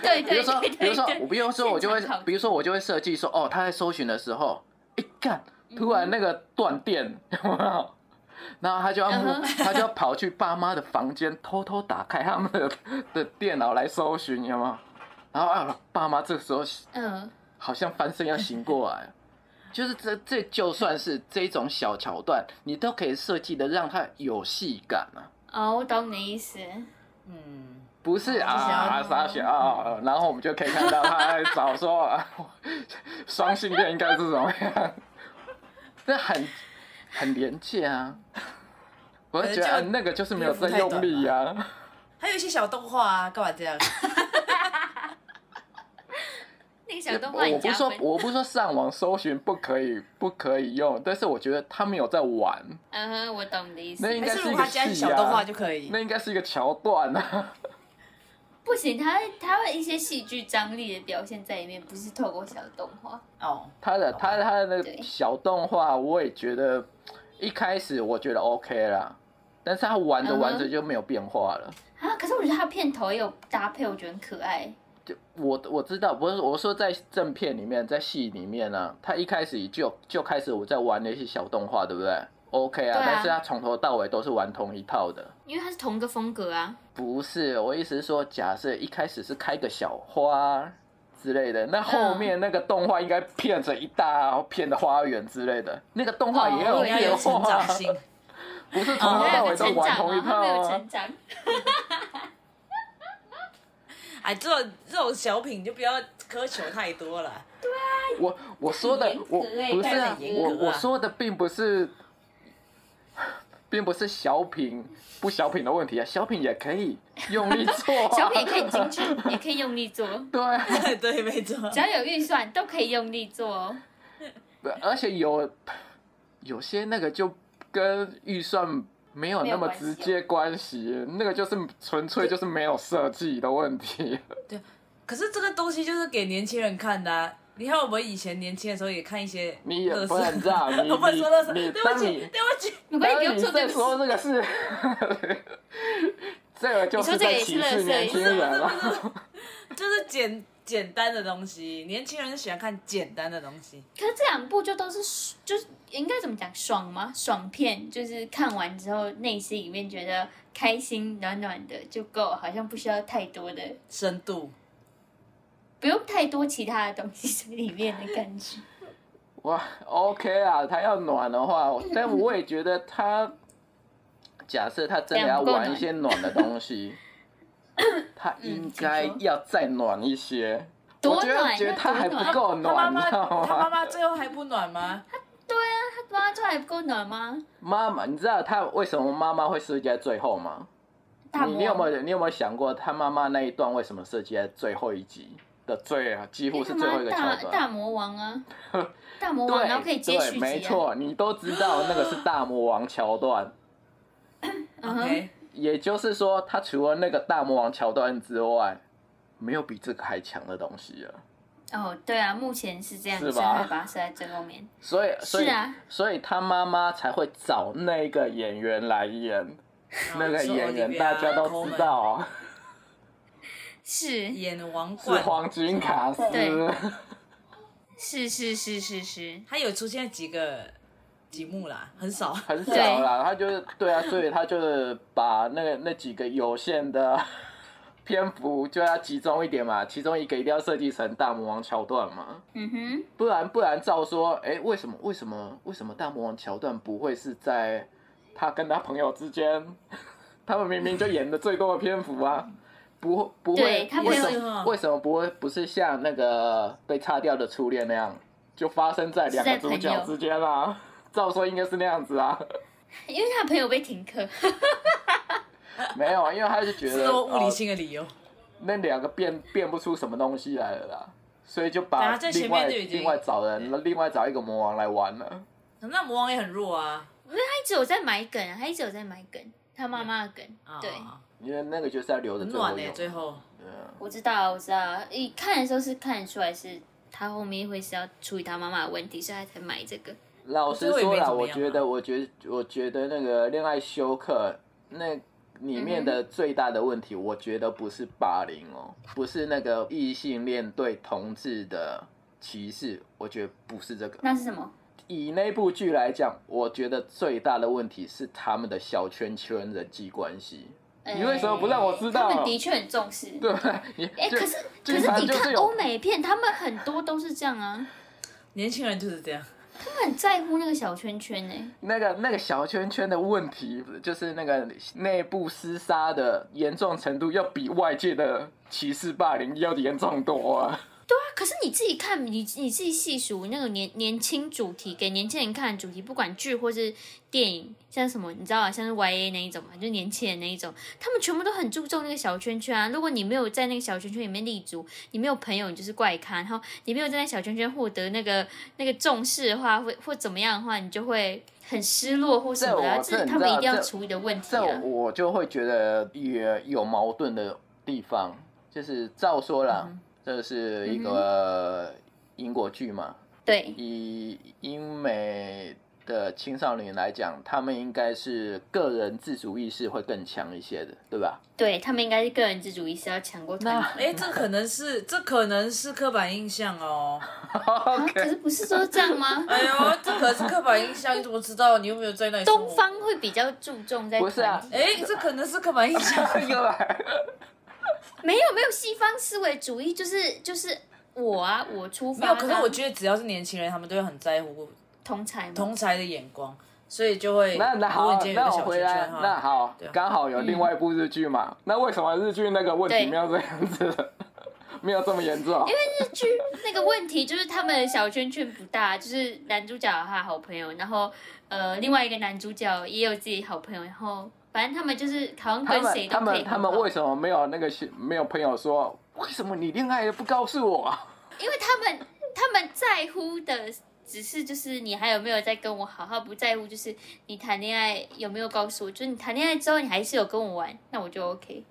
S1: 对对
S4: 比如说，比如说，我比如说我就会比如说我就会设计说，哦，他在搜寻的时候，一干，突然那个断电，有没有？然后他就要他就要跑去爸妈的房间，偷偷打开他们的的电脑来搜寻，有没有？然后啊，爸妈这时候
S1: 嗯，
S4: 好像翻身要醒过来，就是这这就算是这种小桥段，你都可以设计的让他有戏感啊。
S1: 哦，我懂你意思。
S3: 嗯，
S4: 不是啊，
S3: 要
S4: 傻小啊，然后我们就可以看到他在找说啊，双性恋应该是怎么样？这很很廉价啊！我就觉得、那个就是没有在用力、啊。
S3: 还有一些小动画啊，干嘛这样？
S1: 那个小动
S4: 我
S1: 画我
S4: 不是说。我不是说上网搜寻不可以不可以用，但是我觉得他们有在玩，
S1: 嗯哼，我懂你的意思
S4: 那。应
S3: 还
S4: 该一个
S3: 是他加
S4: 戏
S3: 小动画
S4: 啊，
S3: 就可以
S4: 那？应该是一个桥段啊。
S1: 不行，他他会一些戏剧张力的表现在里面，不是透过小动画。
S3: 哦，
S4: 他的他的他的那
S1: 对
S4: 个小动画，我也觉得一开始我觉得 OK 啦，但是他玩着玩着就没有变化了。
S1: 啊，可是我觉得他片头也有搭配，我觉得很可爱。
S4: 就我我知道，不是我说在正片里面，在戏里面呢、他一开始就就开始我在玩那些小动画，对不对？OK 啊，
S1: 啊
S4: 但是他从头到尾都是玩同一套的。
S1: 因为他是同一个风格啊。
S4: 不是，我意思是说，假设一开始是开个小花之类的，那后面那个动画应该骗着一大片的花园之类的，那个动画也有
S1: 哦
S3: 要有
S4: 变
S3: 成
S4: 化
S3: 长，性。
S4: 不是从头到尾都玩同一套
S1: 他没有
S4: 啊
S1: 成。长。
S3: 哎，这种这种小品就不要苛求太多了。
S4: 我我说的我
S1: 欸
S4: 不是我我说的并不是，并不是小品 不小品的问题啊，小品也可以用力做、啊，
S1: 小品也可以精致，也可以用力做，
S4: 对啊，
S3: 对，没错。
S1: 只要有预算都可以用力做哦。
S4: 而且有有些那个就跟预算没有那么直接关系，那个就是纯粹就是没有设计的问题。
S3: 对可是这个东西就是给年轻人看的、啊。你看我们以前年轻的时候也看一些乐
S4: 你也不能这样 你
S3: 我不能说乐色，
S4: 你
S3: 对不起，对不起。
S1: 没关系，不
S4: 当你在
S1: 用做对不起。
S4: 说这个是，这个就
S1: 你说
S4: 是在
S1: 这个也是
S4: 歧视年轻人了。
S3: 就是简简单的东西，年轻人喜欢看简单的东西。
S1: 可是这两部就都是就是应该怎么讲爽吗？爽片就是看完之后内心里面觉得开心暖暖的就够，好像不需要太多的，
S3: 深度，
S1: 不用太多其他的东西在里面的感觉。
S4: 哇，OK 啊，他要暖的话，但我也觉得他，假设他真的要玩一些暖的东西，他应该要再暖一些。
S1: 多
S4: 我觉得
S1: 暖，
S4: 觉得他还不够暖，
S3: 他妈妈
S4: 你知道
S3: 他妈
S4: 吗？
S3: 妈最后还不暖吗？
S1: 对啊他妈妈最后还不够暖吗？
S4: 妈妈，你知道他为什么妈妈会设计在最后吗？你你有没有你有没有想过，他妈妈那一段为什么设计在最后一集的最几乎是最后一个桥段？
S1: 大魔王啊，大魔王，
S4: 对
S1: 然后可以接续
S4: 没，错，你都知道那个是大魔王桥段。
S3: OK，
S4: 也就是说，他除了那个大魔王桥段之外，没有比这个还强的东西了。
S1: 哦，对啊，目前是这样，所
S4: 吧
S1: 会把它设在最后面。
S4: 所以，所以，
S1: 是啊
S4: 所以他妈妈才会找那个演员来演。那个演员大家都知道啊，
S1: 是。
S3: 演王
S4: 是
S3: 冠，
S4: 黄金卡斯。
S1: 对。是是是是是，
S3: 他有出现几个节目啦，很少。
S4: 很少啦，他就是对啊，所以他就是把那个那几个有限的篇幅就要集中一点嘛，其中一个一定要设计成大魔王桥段嘛，
S1: 嗯哼，
S4: 不然不然照说，哎、为什么为什么为什么大魔王桥段不会是在他跟他朋友之间？他们明明就演的最多的篇幅啊，不不会为什么为什么不会不是像那个被擦掉的初恋那样，就发生在两个主角之间啊？照说应该是那样子啊。
S1: 因为他的朋友被停课，
S4: 没有，啊，因为他就觉得
S3: 是多物理
S4: 哦
S3: 性的理由。
S4: 那两个变变不出什么东西来了啦，所以就
S3: 对
S4: 把另外另外找人，另外找一个魔王来玩了。
S3: 那魔王也很弱啊。
S1: 因为他一直有在埋梗啊，他一直有在埋梗，他妈妈的梗，
S3: 啊
S1: 对。
S4: 因为那个就是要留着
S3: 很暖呢、
S4: 最后用。
S3: 最后
S4: 对啊
S1: 我知道，我知道，一看的时候是看得出来是他后面会是要处理他妈妈的问题，所以他才买这个。
S4: 老实说啦，
S3: 没怎么样啊
S4: 我觉得，我觉得，我觉得那个恋爱休克那里面的最大的问题，我觉得不是霸凌哦，不是那个异性恋对同志的歧视，我觉得不是这个。
S1: 那是什么？
S4: 以那部剧来讲，我觉得最大的问题是他们的小圈圈人际关系。你为什么不让我知道
S1: 他们的确很重视。
S4: 对不对？你
S1: 哎、
S4: 就
S1: 可是可是你看欧美片，他们很多都是这样啊，
S3: 年轻人就是这样。
S1: 他们很在乎那个小圈圈呢、
S4: 那个那个小圈圈的问题，就是那个内部厮杀的严重程度，要比外界的歧视霸凌要严重多啊！
S1: 对啊，可是你自己看，你你自己细数那个年年轻主题给年轻人看的主题，不管剧或是电影，像什么你知道啊，像是 Y A 那一种嘛，就年轻人那一种，他们全部都很注重那个小圈圈啊。如果你没有在那个小圈圈里面立足，你没有朋友，你就是怪咖。然后你没有在那小圈圈获得那个那个重视的话，或或怎么样的话，你就会很失落或什么的啊。这是他们一定要
S4: 这
S1: 处理的问题。
S4: 我就会觉得也有矛盾的地方，就是照说啦，这是一个英国剧嘛，
S1: 对，
S4: 以英美的青少年来讲，他们应该是个人自主意识会更强一些的，对吧？
S1: 对他们应该是个人自主意识要强过团体。
S3: 哎、这可能是这可能是刻板印象哦。
S1: 啊，可是不是说这样吗？
S3: 哎呦，这可是刻板印象，你怎么知道？你有没有在那里
S1: 东？方会比较注重在
S4: 不是啊
S3: 哎、这可能是刻板印象。
S1: 没有没有西方思维主义，就是就是我啊，我出发
S3: 没有，可是我
S1: 得
S3: 觉得只要是年轻人，他们都会很在乎
S1: 同才嘛，
S3: 同才的眼光，所以就会。
S4: 那那好那我回来那好刚好有另外一部日剧嘛，那为什么日剧那个问题
S1: 对
S4: 没有这样子，没有这么严重？
S1: 因为日剧那个问题就是他们小圈圈不大，就是男主角有他的好朋友，然后呃另外一个男主角也有自己好朋友，然后反正他们就是好像跟谁
S4: 们他
S1: 都可以
S4: 们他们
S1: 很好
S4: 为什么没有那个没有朋友说，为什么你恋爱了不告诉我啊？
S1: 因为他们他们在乎的只是就是你还有没有在跟我好，好不在乎就是你谈恋爱有没有告诉我，就是你谈恋爱之后你还是有跟我玩，那我就 OK。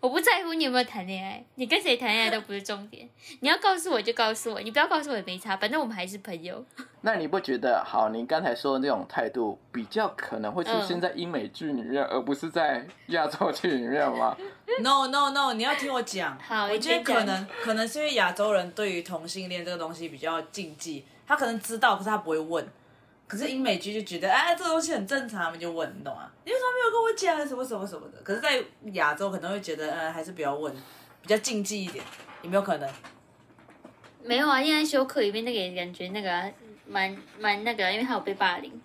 S1: 我不在乎你有没有谈恋爱，你跟谁谈恋爱都不是重点。你要告诉我就告诉我，你不要告诉我也没差，反正我们还是朋友。
S4: 那你不觉得好？你刚才说的那种态度比较可能会出现在英美剧里面，而不是在亚洲剧里面吗？
S3: No No No，你要听我讲。
S1: 好
S3: 我觉得可能可能是因为亚洲人对于同性恋这个东西比较禁忌，他可能知道，可是他不会问。可是英美剧就觉得，哎，这个东西很正常，他们就问，你懂吗？你为什么没有跟我讲什么什么什么的？可是，在亚洲可能会觉得，呃，还是不要问，比较禁忌一点，有没有可能？
S1: 没有啊，因为休克里面那个也感觉那个啊蛮蛮那个啊，因为他有被霸凌。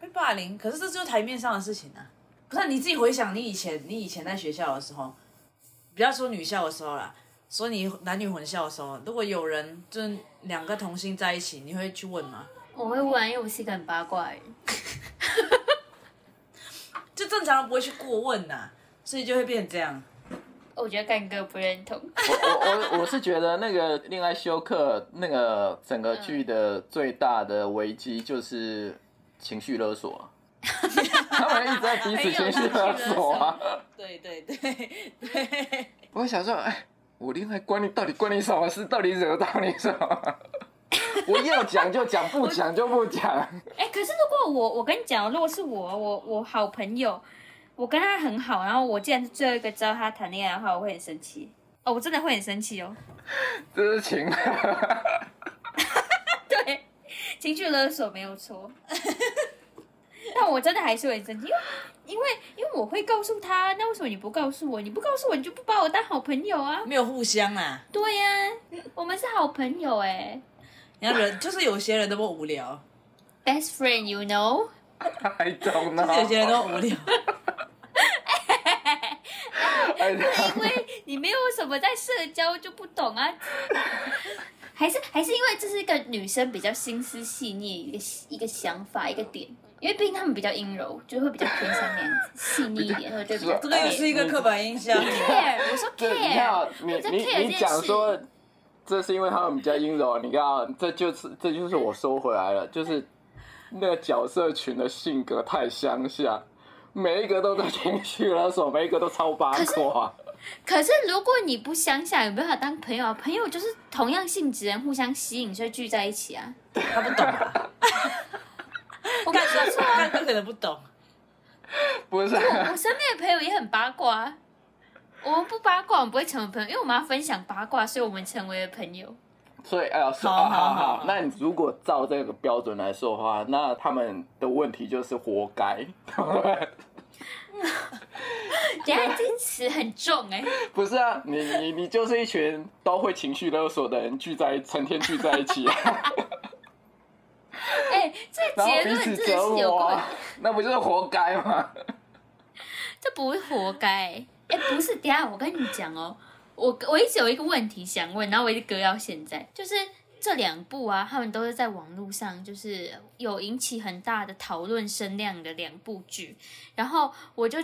S3: 被霸凌，可是这就是台面上的事情啊。不是你自己回想，你以前你以前在学校的时候，不要说女校的时候啦，说你男女混校的时候，如果有人就是两个同性在一起，你会去问吗？
S1: 我会玩，因为我是一个很八卦的人。
S3: 就正常人不会去过问呐、所以就会变成这样。
S1: 我觉得干哥不认同。
S4: 我我我是觉得那个恋爱休克那个整个剧的最大的危机就是情绪勒索，他们一直在彼此情绪勒索啊。
S3: 对对对对，
S4: 我想说，哎，我恋爱关你到底关你什么事？到底惹到你什么？我要讲就讲，不讲就不讲。
S1: 哎、可是如果我我跟你讲，如果是我，我我好朋友，我跟他很好，然后我既然是最后一个知道他谈恋爱的话，我会很生气。哦，我真的会很生气哦。
S4: 这是情，
S1: 对，情绪勒索没有错。但我真的还是会生气，因为因为因为我会告诉他，那为什么你不告诉我？你不告诉我，你就不把我当好朋友啊？
S3: 没有互相啊。
S1: 对呀、我们是好朋友哎
S3: 你看人就是有些人那么无聊
S1: ，，best friend，you know。
S4: I don't
S3: 就是有些人。都无聊。
S1: 因为你没有什么在社交，就不懂啊。还是还是因为这是一个女生比较心思细腻一个一个想法一个点，因为毕竟她们比较阴柔，就会比较偏向那样子细腻一点，或者就比较
S3: 这个也是一个刻板印象。
S1: care。我说 care，，
S4: 你
S1: 我在
S4: 你
S1: care 这
S4: 你
S1: 件事
S4: 讲说，这是因为他们比较阴柔，你看啊，这就是这就是我收回来了，就是那个角色群的性格太相像，每一个都在情绪勒索，每一个都超八卦。
S1: 可是如果你不想想，有没有办法当朋友啊？朋友就是同样性质人互相吸引，所以聚在一起啊。
S3: 他不懂啊，
S1: 我跟你说错啊，
S3: 干哥可能不懂。
S4: 不是，
S1: 我身边的朋友也很八卦啊。我们不八卦，我们不会成为朋友，因为我们要分享八卦，所以我们成为了朋友。
S4: 所以哎呀，是
S3: 好
S4: 啊好
S3: 好好
S4: 好，那你如果照这个标准来说的话，那他们的问题就是活该，对不对？
S1: 等下这个词很重哎、
S4: 不是啊，你你你就是一群都会情绪勒索的人聚在成天聚在一起、啊，
S1: 哎、这结论真的是有够，
S4: 磨啊，那不就是活该吗？
S1: 这不是活该、欸。哎、不是，等下我跟你讲哦，我我一直有一个问题想问，然后我一直搁到现在，就是这两部啊，他们都是在网络上就是有引起很大的讨论声量的两部剧，然后我就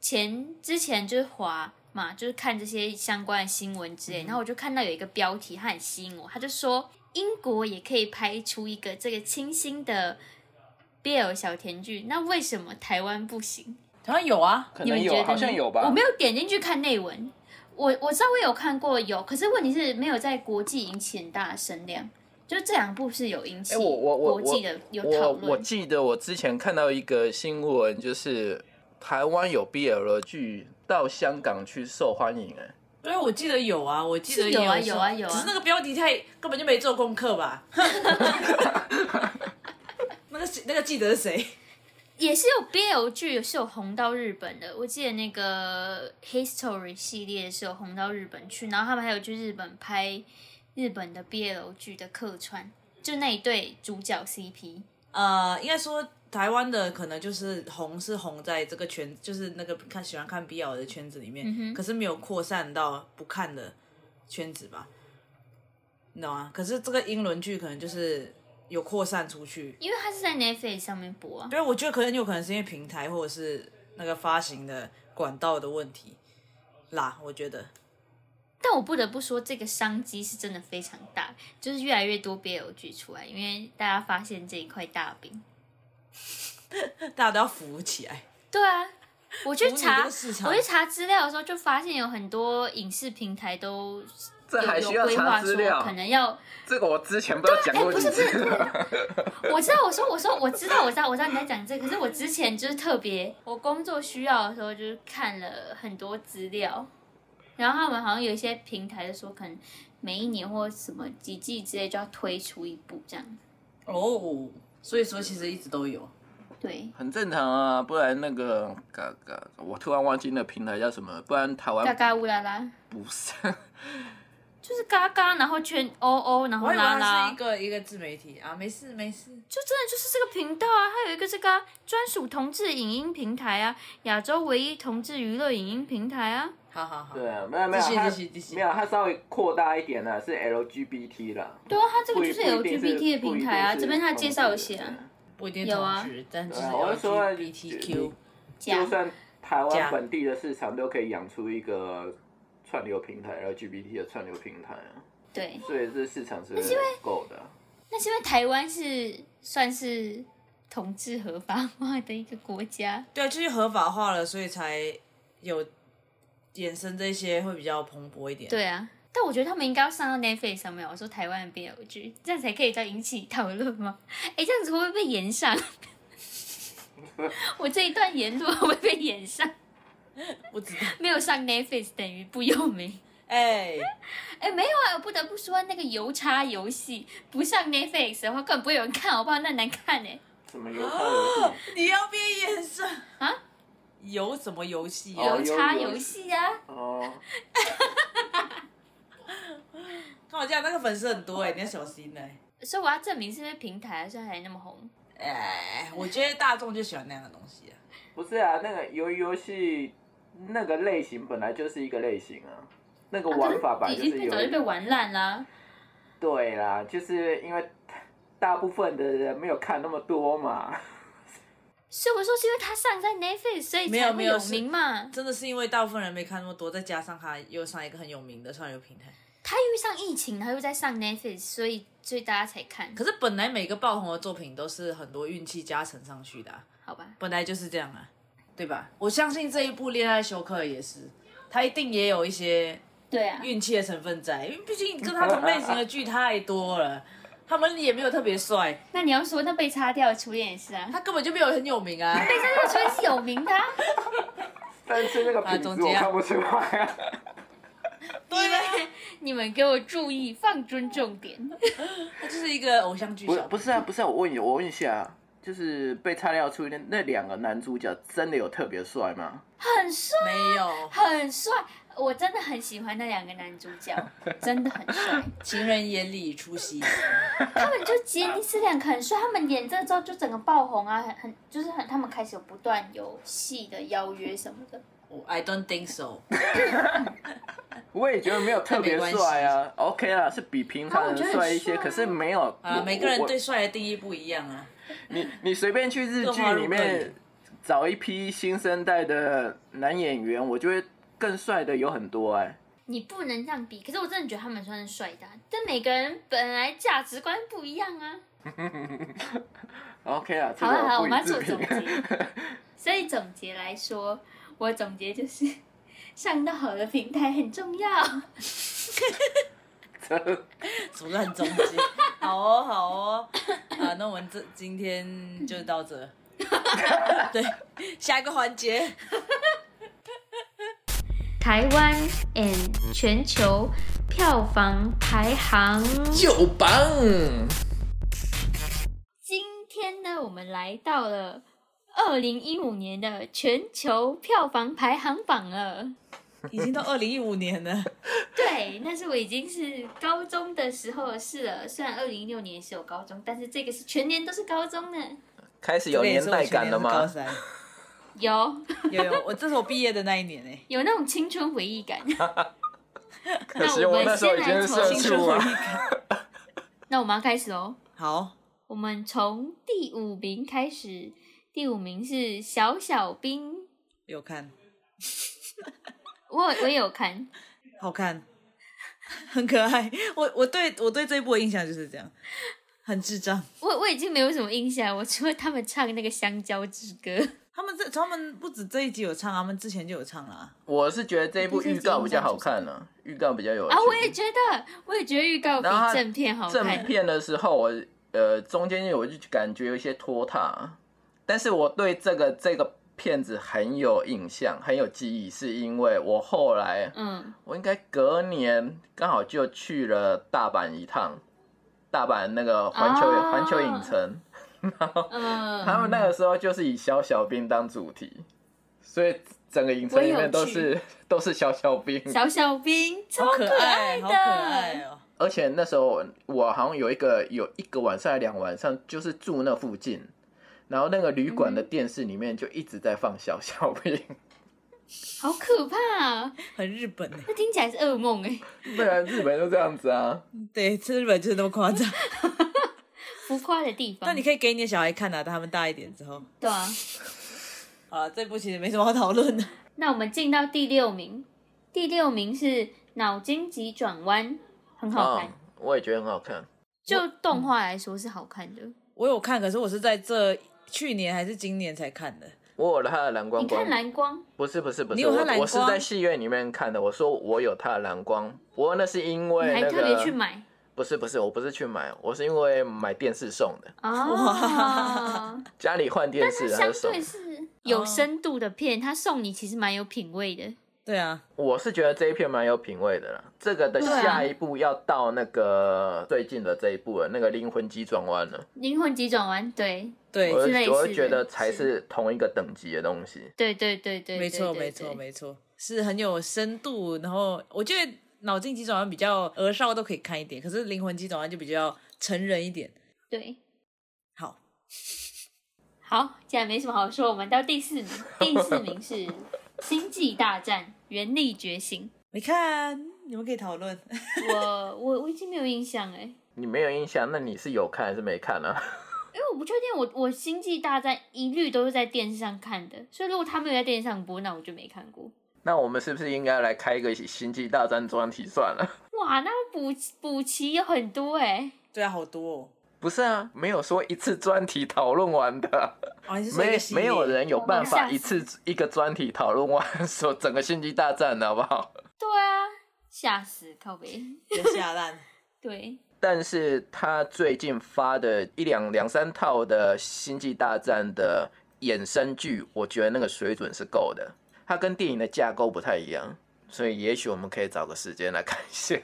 S1: 前之前就是滑嘛，就是看这些相关的新闻之类，然后我就看到有一个标题，它很吸引我，他就说英国也可以拍出一个这个清新的 BL 小甜剧，那为什么台湾不行？
S3: 台湾有啊，
S4: 可能有，好像有吧。
S1: 我没有点进去看内文，我我稍微有看过有，可是问题是没有在国际引起很大的声量。就是这两部是有引起
S4: 哎、我我我
S1: 国际的有讨
S4: 我我，记得我之前看到一个新闻，就是台湾有 BL 剧到香港去受欢迎、哎，
S3: 对，我记得有啊，我记得
S1: 是有啊有啊有啊
S3: 只是那个标题太根本就没做功课吧。那个谁那个记得是谁？
S1: 也是有 BL 剧是有红到日本的。我记得那个 History 系列是有红到日本去，然后他们还有去日本拍日本的 BL 剧的客串，就那一对主角 CP。
S3: 呃，应该说台湾的可能就是红是红在这个圈，就是那个看喜欢看 BL 的圈子里面，可是没有扩散到不看的圈子吧？你懂吗？可是这个英伦剧可能就是有扩散出去，
S1: 因为它是在 Netflix 上面播啊，
S3: 对，我觉得可能有可能是因为平台或者是那个发行的管道的问题啦，我觉得。
S1: 但我不得不说，这个商机是真的非常大，就是越来越多 BL 剧出来，因为大家发现这一块大饼。
S3: 大家都要扶起来。
S1: 对啊，我去查我去查资料的时候就发现有很多影视平台都
S4: 这还需要查资料
S1: 可？能要，
S4: 这个我之前不知道讲过
S1: 不是不是。我知道，我说我说我知道我知道我知道你在讲这个，可是我之前就是特别，我工作需要的时候就是看了很多资料，然后他们好像有一些平台就说可能每一年或什么几季之类就要推出一部这样。
S3: 哦，所以说其实一直都有。
S1: 对，
S4: 很正常啊，不然那个嘎嘎，我突然忘记那平台叫什么，不然台
S1: 嘎
S4: 湾
S1: 嘎乌拉拉，
S4: 不是。
S1: 就是嘎嘎，然后圈哦哦，然后
S3: 我以为它
S1: 拉拉，
S3: 是一个一个自媒体啊，没事没事。
S1: 就真的就是这个频道啊，还有一个这个啊专属同志影音平台啊，亚洲唯一同志娱乐影音平台啊。
S3: 好好好，
S4: 对啊，没有没有，
S3: 继续
S4: 它
S3: 继续继续
S4: 没有，它稍微扩大一点呢，是 LGBT 啦。
S1: 对啊，它这个就是 LGBT 的平台啊，这边它介绍有写啊，
S3: 不一定
S1: 有啊，
S3: 但是
S4: 对啊我是说
S3: LGBTQ。
S4: 就算台
S3: 加
S4: 湾本地的市场都可以养出一个串流平台，LGBT 的串流平台啊，
S1: 对，
S4: 所以这市场是够的。
S1: 那是因为台湾是算是同志合法化的一个国家，
S3: 对啊，就是合法化了，所以才有衍生这些会比较蓬勃一点。
S1: 对啊。但我觉得他们应该要上到 Netflix 上面。我说台湾的 BL 剧，这样才可以再引起讨论吗？哎，这样子会不会被延上？我这一段言论会不会被延上？
S3: 不知道。
S1: 没有上 Netflix 等于不有名。
S3: 哎、
S1: 哎，没有啊，我不得不说，那个邮差游戏不上 Netflix 的话，根本不会有人看，好不好？那难看呢、
S4: 什么邮差游戏？
S3: 你要变眼神
S1: 啊？
S3: 有什么游戏
S4: 哦
S3: 啊？
S1: 邮差游戏啊，
S4: 哦，
S3: 看我这样，那个粉丝很多哎、你要小心哎、
S1: 所以我要证明是因为平台，所以才那么红。
S3: 哎、我觉得大众就喜欢那样的东西啊。
S4: 不是啊，那个鱿鱼游戏那个类型本来就是一个类型啊，那个玩法本来
S1: 已
S4: 就是有
S1: 经被早就被玩烂啦。
S4: 对啦，就是因为大部分的人没有看那么多嘛。
S1: 所以我说是因为他上在 Netflix，所以
S3: 没有
S1: 才会有
S3: 没有
S1: 名嘛。
S3: 真的是因为大部分人没看那么多，再加上他又上一个很有名的串流平台。
S1: 他遇上疫情，他又在上 Netflix，所以所以大家才看。
S3: 可是本来每个爆红的作品都是很多运气加成上去的、啊，
S1: 好吧，
S3: 本来就是这样啊，对吧？我相信这一部《恋爱休克》也是，他一定也有一些
S1: 对啊，
S3: 运气的成分在，因为毕竟跟他同类型的剧 太多了，他们也没有特别帅，
S1: 那你要说那被擦掉的初恋也是啊，
S3: 他根本就没有很有名啊。
S1: 被擦掉的初恋是有名的、啊。
S4: 但是那个品质
S3: 总结啊
S4: 我看不出来啊。
S1: 对啊你们给我注意，放尊重点。
S3: 他就是一个偶像剧
S4: 不
S3: 小
S4: 不是啊，不是啊，我问你，我问一下，就是被擦掉出那那两个男主角真的有特别帅吗？
S1: 很帅，
S3: 没有
S1: 很帅，我真的很喜欢那两个男主角，真的很帅。
S3: 情人眼里出西施，
S1: 他们就杰尼斯两个很帅，他们演这之后就整个爆红啊，很很就是很，他们开始有不断有戏的邀约什么的。
S3: 我 I don't think so。
S4: 我也觉得没有特别帅啊。OK 啦，是比平常人帅一些，可是没有
S3: 啊，每个人对帅的定义不一样啊。
S4: 你你随便去日剧里面找一批新生代的男演员，我觉得更帅的有很多哎、
S1: 你不能这样比，可是我真的觉得他们算是帅的啊、但每个人本来价值观不一样啊。
S4: OK 啊，
S1: 好了好了，我们要做总
S4: 评。
S1: 结。所以总结来说，我总结就是上到好的平台很重要。
S3: 什么乱总结？好哦，好哦。啊，那我们这今天就到这。对，下一个环节。
S1: 台湾 and 全球票房排行。
S2: 九榜！
S1: 今天呢，我们来到了二零一五年的全球票房排行榜了。
S3: 已经到二零一五年了，
S1: 对，那是我已经是高中的时候的事了。虽然二零一六年是有高中，但是这个是全年都是高中呢。
S4: 开始有年代感了
S3: 高
S4: 吗？
S3: 三
S1: 有
S3: 有有，我这是我毕业的那一年哎、
S1: 有那种青春回忆感。
S4: 可惜我那时候已经是社
S3: 青春。回忆感。
S1: 那我们要开始哦。
S3: 好，
S1: 我们从第五名开始，第五名是小小兵，
S3: 有看，
S1: 我我有看，
S3: 好看，很可爱。我我对我对这一部的印象就是这样，很智障。
S1: 我我已经没有什么印象，我除了他们唱那个《香蕉之歌》，
S3: 他们这他们不止这一集有唱，他们之前就有唱啦。
S4: 我是觉得这一部预告比较好看呢、预告比较有。
S1: 啊，我也觉得，我也觉得预告比正片好看正。
S4: 片的时候，我呃中间我就感觉有一些拖沓，但是我对这个这个片子很有印象，很有记忆，是因为我后来
S1: 嗯，
S4: 我应该隔年刚好就去了大阪一趟，大阪那个环球
S1: 哦
S4: 环、球影城，
S1: 嗯，
S4: 他们那个时候就是以小小兵当主题，所以整个影城里面都是都是小小兵，
S1: 小小兵超
S3: 可
S1: 爱的，
S3: 好可爱哦！
S4: 而且那时候我好像有一个有一个晚上还两个晚上，就是住那附近，然后那个旅馆的电视里面就一直在放小小兵，
S1: 好可怕啊！
S3: 很日本哎。
S1: 那听起来是噩梦哎，
S4: 对啊，日本就这样子啊。
S3: 对，吃日本就是那么夸张。
S1: 浮夸的地方。
S3: 那你可以给你的小孩看啊，等他们大一点之后。
S1: 对啊。
S3: 好了，这部其实没什么好讨论的。
S1: 那我们进到第六名，第六名是《脑筋急转弯》，很好看。
S4: 嗯，我也觉得很好看。
S1: 就动画来说是好看的。
S3: 我有看，可是我是在这去年还是今年才看的。
S4: 我有他的蓝光光。
S1: 你看蓝光？
S4: 不是不是不是，
S3: 你有他蓝光
S4: 我我是在戏院里面看的。我说我有他的蓝光，不过那是因为那
S1: 你还特别去买
S4: 不是不是，我不是去买，我是因为买电视送的，
S1: 哦。
S4: 家里换电
S1: 但它相
S4: 视他就送
S1: 对。是有深度的片，他送你其实蛮有品味的。
S3: 对啊，
S4: 我是觉得这一片蛮有品味的啦。这个的下一步要到那个最近的这一步了，那个灵魂急转弯了。
S1: 灵魂急转弯，对
S3: 对，
S4: 我
S1: 是
S4: 我会觉得才是同一个等级的东西。
S1: 对对对对，
S3: 没错
S1: 对
S3: 没错
S1: 对
S3: 没错，是很有深度。然后我觉得脑筋急转弯比较儿少都可以看一点，可是灵魂急转弯就比较成人一点。
S1: 对。
S3: 好，
S1: 好，既然没什么好说，我们到第四名。第四名是《星际大战：原力觉醒
S3: 没看，你们可以讨论。》
S1: 我。我我已经没有印象哎，
S4: 你没有印象，那你是有看还是没看啊？
S1: 因为我不确定我我《星际大战》一律都是在电视上看的，所以如果他没有在电视上播，那我就没看过。
S4: 那我们是不是应该来开一个星际大战专题算了？
S1: 哇，那补补齐有很多哎。
S3: 对啊，好多哦。
S4: 不是啊，没有说一次专题讨论完的，没没有人有办法一次一个专题讨论完说整个星际大战的好不好？
S1: 对啊，吓死靠北。
S3: 有下烂。
S1: 对，
S4: 但是他最近发的一两两三套的星际大战的衍生剧，我觉得那个水准是够的，它跟电影的架构不太一样，所以也许我们可以找个时间来看一下。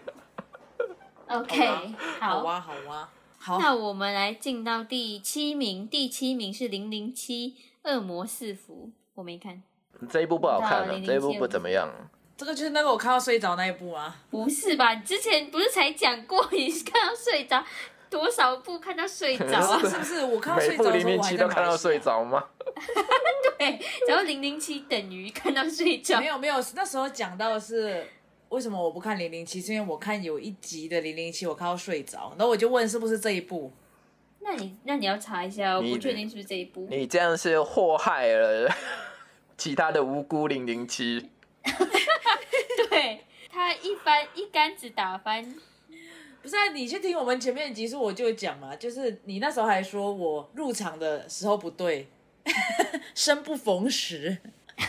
S1: OK，
S3: 好啊，好啊，好。
S1: 那我们来进到第七名，第七名是零零七恶魔四伏，我没看，
S4: 这一部不好看
S1: 那
S4: 了
S1: ，007
S4: 这一部不怎么样。
S3: 这个就是那个我看到睡着那一部啊。
S1: 不是吧？之前不是才讲过，你是看到睡着，多少部看到睡着啊？
S3: 是不是？我看到睡着的时候，
S4: 零零七
S3: 我还在
S4: 都看到睡
S3: 着。
S4: 着吗？
S1: 对，然后零零七等于看到睡着
S3: 没。有没有，那时候讲到的是为什么我不看零零七，是因为我看有一集的零零七我看到睡着，然后我就问是不是这一部。
S1: 那你那你要查一下，我不确定是不是这一部。
S4: 你这样是祸害了 其他的无辜零零七。
S1: 对他一翻一竿子打翻，
S3: 不是啊，你去听我们前面的集数，我就有讲嘛，就是你那时候还说我入场的时候不对，生不逢时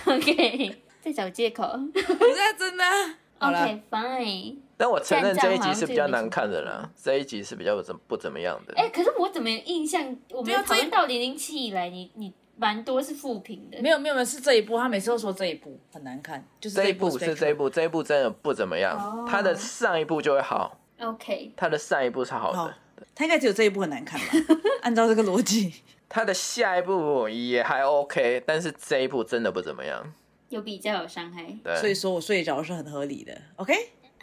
S1: ，OK，在找借口。
S3: 不是啊真的啊。好了
S1: OK fine。
S4: 但我承认这一集是比较难看的啦，这一集是比较不怎不怎么样的。
S1: 哎、可是我怎么有印象？我们
S3: 对啊这一
S1: 讨论到零零七以来，你你蛮多是负评的。
S3: 没有没有没有是这一部，他每次都说这一部很难看，就是
S4: 这一
S3: 部
S4: 部是这一部，这一部真的不怎么样。
S1: 哦
S4: 他的上一部就会好
S1: ，OK，
S4: 他的上一部是好
S3: 好
S4: 的，，
S3: 他应该只有这一部很难看吧？按照这个逻辑，
S4: 他的下一部也还 OK，但是这一部真的不怎么样。
S1: 有比较有伤害。
S4: 对，
S3: 所以说我睡着是很合理的。OK，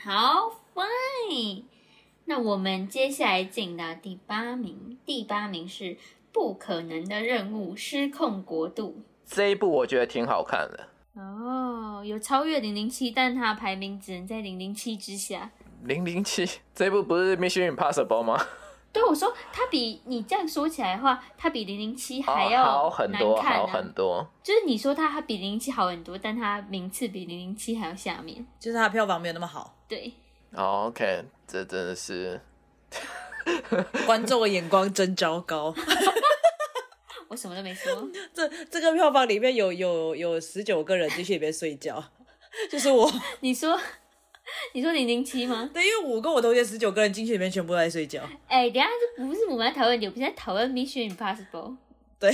S1: 好，fine。那我们接下来进到第八名，第八名是不可能的任务——失控国度。
S4: 这一部我觉得挺好看的。
S1: 哦，有超越零零七，但它排名只能在零零七之下。
S4: 零零七这一部不是 Mission Impossible 吗？
S1: 对我说，他比你这样说起来的话，他比零零七还
S4: 哦
S1: 要
S4: 好很多，
S1: 难看、啊
S4: 好很多。
S1: 就是你说它它比零零七好很多，但它名次比零零七还要下面。
S3: 就是他的票房没有那么好，
S1: 对，
S4: 哦 OK，这真的是
S3: 观众的眼光真糟糕。
S1: 我什么都没说。
S3: 这这个票房里面有有有十九个人进去里面睡觉，就是我。
S1: 你说，你说零零七吗？
S3: 对，因为我跟我同学十九个人进去里面全部都在睡觉。
S1: 哎、等下这不是我们在讨论你，我们在讨论 Mission Impossible。
S3: 对，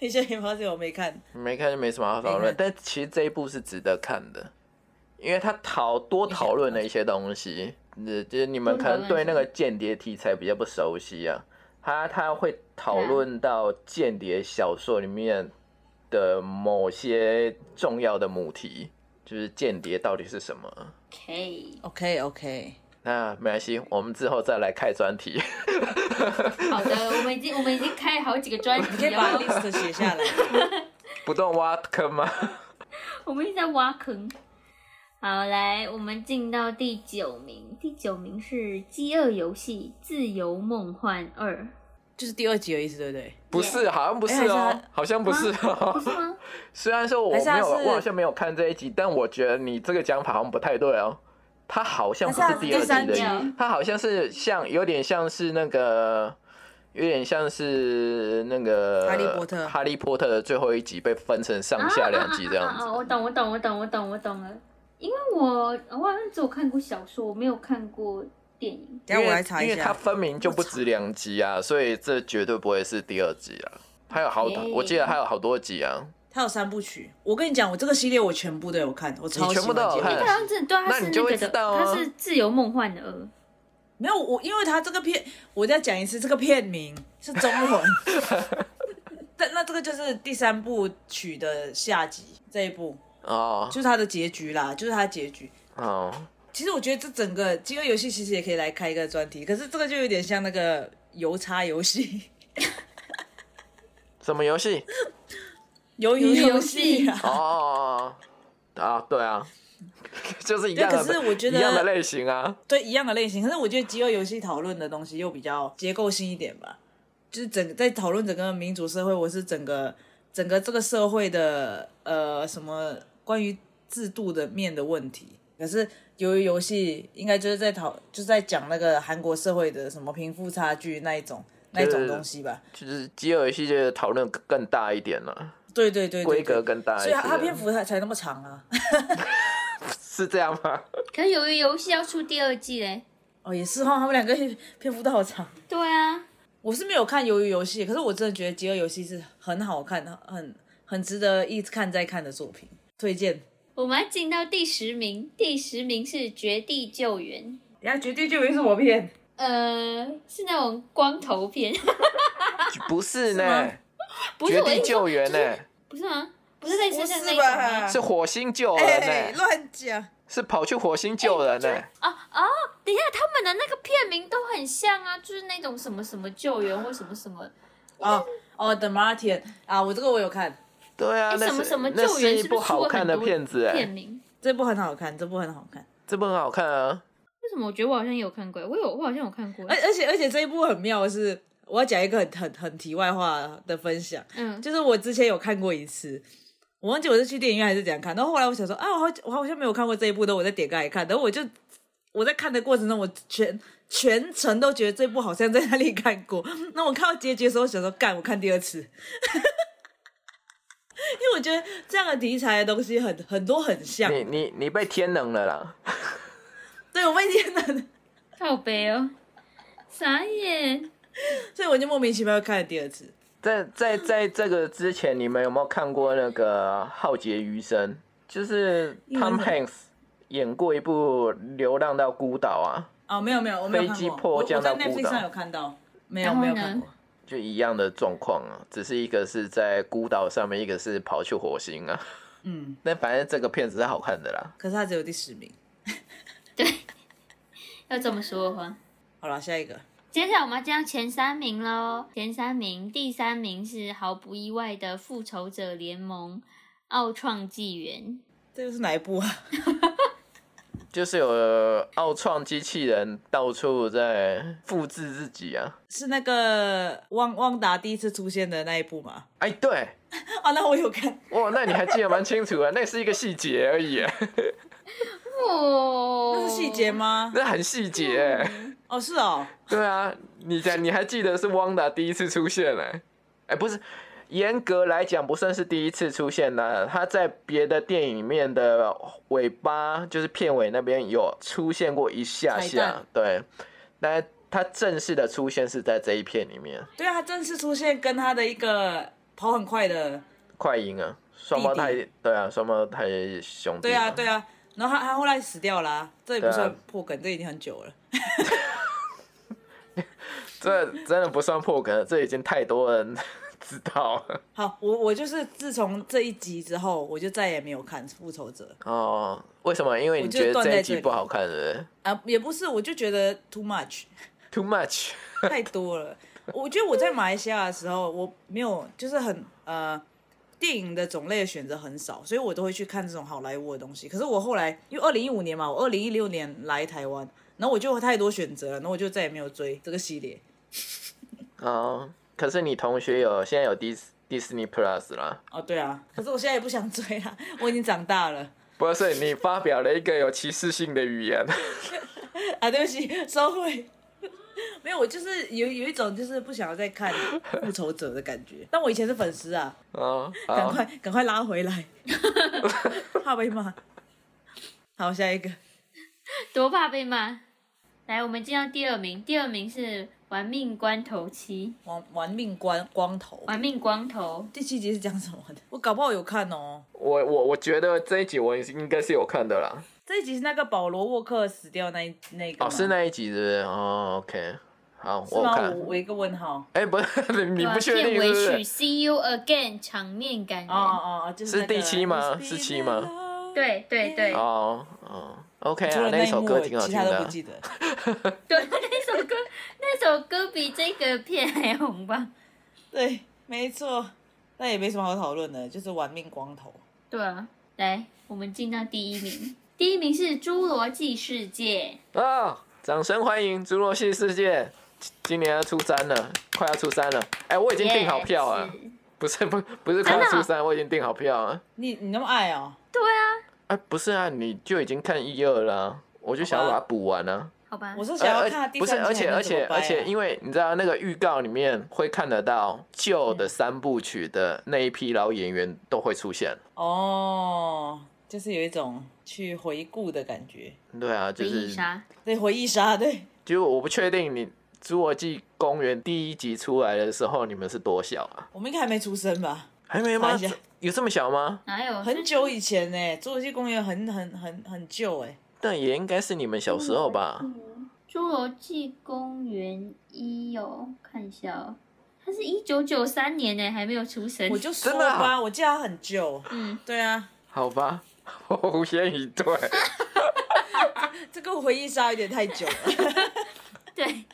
S3: 你现在发现我没看，
S4: 没看就没什么好讨论，但其实这一部是值得看的，因为他讨多讨论了一些东西，呃就是你们可能对那个间谍题材比较不熟悉啊，他他会讨论到间谍小说里面的某些重要的母题，就是间谍到底是什么。
S1: OK，OK
S3: OK，
S4: 那没关系，我们之后再来开专题。
S1: 好的，我们已经我们已经开了好几个专
S3: 你可以把
S1: 题哦。
S3: list 写下来。
S4: 不断挖坑吗？
S1: 我 我们一直在挖坑。好，来，我们进到第九名，第九名是《饥饿游戏：自由梦幻二》，
S3: 就是第二集的意思，对不对？
S4: 不是，好像不是哦好像不是
S1: 不
S4: 哦。
S1: 是吗？
S4: 虽然说我没有，我好像没有看这一集，但我觉得你这个讲法好像不太对哦。它好像不
S3: 是
S4: 第二
S3: 集
S4: 集的，它好像是像有点像是那个，有点像是那个
S3: 哈利波特
S4: 哈利波特的最后一集被分成上下两集这样子。
S1: 啊啊啊啊啊我懂，我懂，我懂，我懂，我懂了。因为我我好像只有看过小说，我没有看过电影。
S3: 等一下我来查一下
S4: 因为它。分明就不止两集啊，所以这绝对不会是第二集啊。还有好，
S1: 耶
S4: 我记得还有好多集啊。
S3: 它有三部曲，我跟你讲，我这个系列我全部都有看，我超喜
S4: 你全部都有看
S1: 它好是
S4: 那你就会
S1: 个的，
S4: 知道啊
S1: 它是自由梦幻的二。
S3: 没有我，因为它这个片，我再讲一次，这个片名是中文。但那这个就是第三部曲的下集，这一部
S4: 哦
S3: 就是它的结局啦，就是它的结局。
S4: 哦，
S3: 其实我觉得这整个饥饿游戏其实也可以来开一个专题，可是这个就有点像那个邮差游戏、
S4: 什么游戏？
S3: 鱿鱼游戏啊。
S4: 哦啊，对啊，就是一
S3: 对，
S4: 样的，
S3: 可是我觉得
S4: 一样的类型啊。
S3: 对一样的类型，可是我觉得饥饿游戏讨论的东西又比较结构性一点吧，就是整在讨论整个民主社会，我是整个整个这个社会的呃什么关于制度的面的问题。可是鱿鱼游戏应该就是在讨，就是在讲那个韩国社会的什么贫富差距那一种那一种东西吧。
S4: 就是饥饿游戏的讨论更大一点了，
S3: 对对对对
S4: 规格更大一点。
S3: 所以它它篇幅才才那么长啊。
S4: 是这样吗？
S1: 可是由于游戏要出第二季嘞。
S3: 哦，也是哈，他们两个 篇幅都好长。
S1: 对啊，
S3: 我是没有看《鱿鱼游戏》，可是我真的觉得《饥饿游戏》是很好看、很很值得一直看再看的作品，推荐。
S1: 我们要进到第十名，第十名是《绝地救援》，
S3: 人家绝对就以为是我片，
S1: 呃，是那种光头片，
S4: 不是呢，绝地
S1: 不是我一
S4: 救援呢，
S1: 不是吗？不是类似
S3: 不是
S1: 像那种吗？
S4: 是火星救人
S3: 哎，
S4: 呢，
S3: 乱讲。
S4: 是跑去火星救人呢。
S1: 哦哦，等一下，他们的那个片名都很像啊，就是那种什么什么救援或什么什么，
S3: 哦哦，The Martian 啊，我这个我有看，
S4: 对啊，
S1: 什么什么救援，
S4: 是一部
S1: 是不是出
S4: 好看的片子哎，
S1: 片名？
S3: 这部很好看，这部很好看。
S4: 这部很好看啊。
S1: 为什么我觉得我好像有看过？我有，我好像有看过
S3: 而。而且而且这一部很妙的是，我要讲一个很很很题外话的分享，
S1: 嗯，
S3: 就是我之前有看过一次，我忘记我是去电影院还是怎样看，然后后来我想说啊，我好我好像没有看过这一部的，我再点开来看，然后我就我在看的过程中，我全全程都觉得这部好像在哪里看过。那我看到结局的时候，想说干，我看第二次，因为我觉得这样的题材的东西很很多很像，
S4: 你你你被天冷了啦！
S3: 对我被天哪，
S1: 靠背哦，傻眼。
S3: 所以我就莫名其妙看了第二次。
S4: 在在在这个之前，你们有没有看过那个《浩劫余生》？就是 Tom Hanks 演过一部《流浪到孤岛》啊，
S3: 哦，没有没有，我没有看
S4: 飞机
S3: 过，我我在
S4: 迫降到孤
S3: Netflix
S4: 岛
S3: 上有看到，没有没有看过。
S4: 就一样的状况啊，只是一个是在孤岛上面，一个是跑去火星啊。
S3: 嗯，
S4: 但反正这个片子是好看的啦。
S3: 可是它只有第十名。
S1: 对要这么说的话，
S3: 好了，下一个。
S1: 接下来我们要进到前三名喽。前三名，第三名是毫不意外的《复仇者联盟：奥创纪元》。
S3: 这又是哪一部啊？
S4: 就是有奥创机器人到处在复制自己啊。
S3: 是那个汪汪达第一次出现的那一部吗？
S4: 哎，对，
S3: 啊，那我有看。
S4: 哇，那你还记得蛮清楚啊，那是一个细节而已，
S1: 哦，
S3: 那是细节吗？
S4: 那很细节。
S3: 哦，是哦。
S4: 对啊，你讲你还记得是汪达第一次出现呢？哎，不是，严格来讲不算是第一次出现呢。他在别的电影里面的尾巴，就是片尾那边有出现过一下下
S3: 蛋，
S4: 对。但他正式的出现是在这一片里面，
S3: 对啊，他正式出现跟他的一个跑很快的，
S4: 快银啊，双胞胎，
S3: 弟
S4: 对啊，双胞胎兄弟，
S3: 对啊，对，啊。然后他他后来死掉啦、这也不算破梗，这已经很久了。
S4: 这真的不算破梗，这已经太多人知道。
S3: 好，我我就是自从这一集之后，我就再也没有看《复仇者》
S4: 哦，为什么？因为你觉得这一
S3: 断在这里
S4: 季不好看，是不是
S3: 啊，也不是，我就觉得 too much。
S4: ？Too much。
S3: 太多了。我觉得我在马来西亚的时候，我没有就是很呃，电影的种类的选择很少，所以我都会去看这种好莱坞的东西。可是我后来因为二零一五年嘛，我二零一六年来台湾，然后我就有太多选择了，然后我就再也没有追这个系列。
S4: 哦，可是你同学有现在有 Dis Disney Plus 啦，
S3: 哦，对啊，可是我现在也不想追啊，我已经长大了。
S4: 不是你发表了一个有歧视性的语言。
S3: 啊，对不起，收回。没有，我就是有有一种就是不想要再看复仇者的感觉。但我以前是粉丝啊，
S4: 哦，好，
S3: 赶快赶快拉回来，怕被骂。好，下一个，
S1: 多怕被骂。来，我们进到第二名，第二名是《玩命关头七
S3: 玩玩命关光头》，。
S1: 玩命光头。
S3: 第七集是讲什么的？我搞不好有看哦。
S4: 我我我觉得这一集我应该是有看的啦。
S3: 这一集是那个保罗沃克死掉那一那个
S4: 哦，是那一集是不是？哦，OK，好，
S3: 是吗？
S4: 我看
S3: 我。我一个问号。
S4: 哎、不是，你不确
S1: 片尾
S4: 定是不
S1: 曲
S4: 是？
S1: 《See You Again》场面感人。
S3: 哦哦哦，就是
S4: 第七吗是七吗
S1: 对对对
S4: 哦哦，OK 啊，那首歌挺好听
S3: 其他都
S4: 的啊。
S3: 不记得。
S1: 对，那首歌那首歌比这个片还红吧？
S3: 对，没错。那也没什么好讨论的，就是玩命光头。
S1: 对啊，来，我们进到第一名，第一名是《侏罗纪世界
S4: 啊！掌声欢迎《侏罗纪世界》，今年要出三了，快要出三了。哎、我已》，经订好票了，不是不不是快要
S1: 真的哦
S4: 出三，我已经订好票了。
S3: 你你那么爱哦？
S1: 对啊，
S4: 哎、不是啊，你就已经看一二了啊、我就想要把它补完啊。
S1: 好吧
S3: 我，是想要看第
S4: 不是，而且而且而且，因为你知道那个预告里面会看得到旧的三部曲的那一批老演员都会出现。
S3: 哦，就是有一种去回顾的感觉，
S4: 对啊，就
S1: 回忆
S4: 是
S1: 杀，
S3: 对，回忆杀，对，
S4: 就我不确定你《侏罗纪公园》第一集出来的时候你们是多小啊？
S3: 我们应该还没出生吧？
S4: 还没吗？有这么小吗？
S1: 哪有？
S3: 很久以前呢，侏罗纪公园很很很很旧哎，
S4: 但也应该是你们小时候吧？
S1: 侏罗纪公园一哦，看一下哦，它是一九九三年呢，还没有出生。
S3: 我就说
S4: 真的啊？
S3: 吧，我记得它很旧，
S1: 嗯，
S3: 对啊，
S4: 好吧，我无言以对。
S3: 这个回忆杀有点太久了，
S1: 对。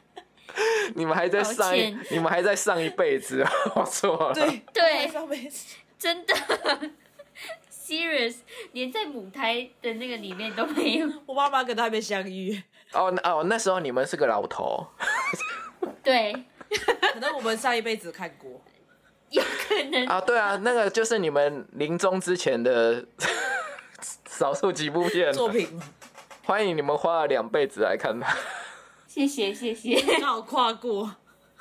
S4: 你们还在上一，你们还在上一辈子，我错了。
S3: 对
S1: 对，
S3: 上辈子
S1: 真的，serious，连在母胎的那个里面都没有。
S3: 我爸妈跟他还没相遇，
S4: 哦那哦，那时候你们是个老头。
S1: 对，
S3: 可能我们上一辈子看过，
S1: 有可能。
S4: 啊，对啊，那个就是你们临终之前的少数几部片
S3: 作品
S4: 欢迎你们花了两辈子来看它。
S1: 谢谢谢谢，
S3: 刚好跨过，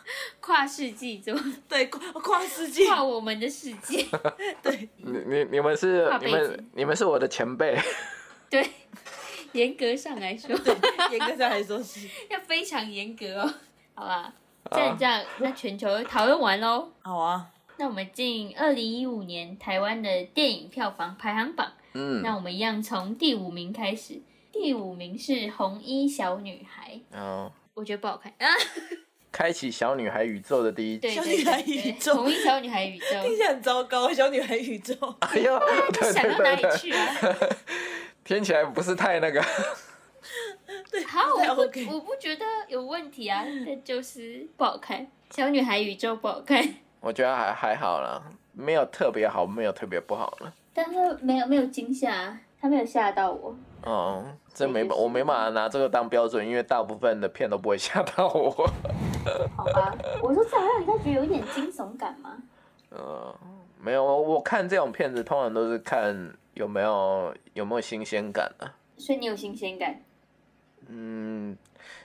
S1: 跨世纪做
S3: 对，跨跨世纪，
S1: 跨我们的世界，
S3: 对，
S4: 你你你们是你们你们是我的前辈，
S1: 对，严格上来说。
S3: 严格上来说是，
S1: 要非常严格哦，好吧？这样这样，那全球讨论完喽。
S3: 好啊，
S1: 那我们进二零一五年台湾的电影票房排行榜，
S4: 嗯，
S1: 那我们一样从第五名开始。第五名是《红衣小女孩》，
S4: 哦，
S1: 我觉得不好看。啊。
S4: 开启小女孩宇宙的第一集。
S1: 对对
S3: 小女孩宇宙
S1: 同一小女孩宇宙，
S3: 听起来很糟糕，小女孩宇宙，
S4: 哎呦，对
S1: 想到哪里去啊？
S4: 听起来不是太那个。
S1: 对
S3: 好，
S1: 我不
S3: OK
S1: 我不觉得有问题啊，但就是不好看。小女孩宇宙不好看，
S4: 我觉得还还好啦，没有特别好，没有特别不好了。
S1: 但是没有没有惊吓，他没有吓到我。
S4: 哦，这没我没办法拿这个当标准，因为大部分的片都不会吓到我。
S1: 好吧，我说这好像人家觉得有一点惊悚感嘛。
S4: 呃，没有，我看这种片子通常都是看有没有有没有新鲜感啊。
S1: 所以你有新鲜感，
S4: 嗯，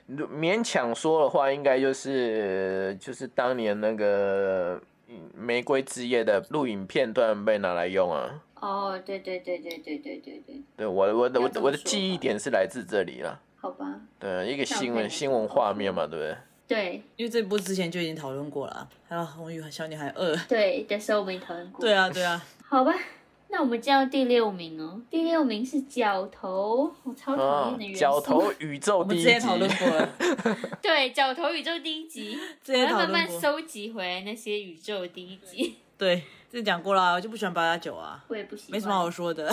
S4: 如勉强说的话，应该就是就是当年那个嗯《玫瑰之夜》的录影片段被拿来用啊。
S1: 哦，对对对对对对对对，
S4: 对，我的我的我的我的记忆点是来自这里了。
S1: 好吧，
S4: 对，一个新闻新闻画面嘛，对不对？
S1: 对
S3: 因为这部之前就已经讨论过了啊，还有《红衣小女孩二》，
S1: 对的时候我们也讨论过。
S3: 对啊，对啊，
S1: 好吧，那我们进到第六名哦。第六名是角头，我超讨
S4: 啊
S1: 厌的元，素。
S4: 角头宇宙第一集
S3: 之前讨论过了，
S1: 对角头宇宙第一集，
S3: 之前
S1: 我要慢慢收集回来那些宇宙第一集。
S3: 对，之前讲过了啊，我就不喜欢八加九啊，
S1: 我也不喜欢，
S3: 没什么好说的。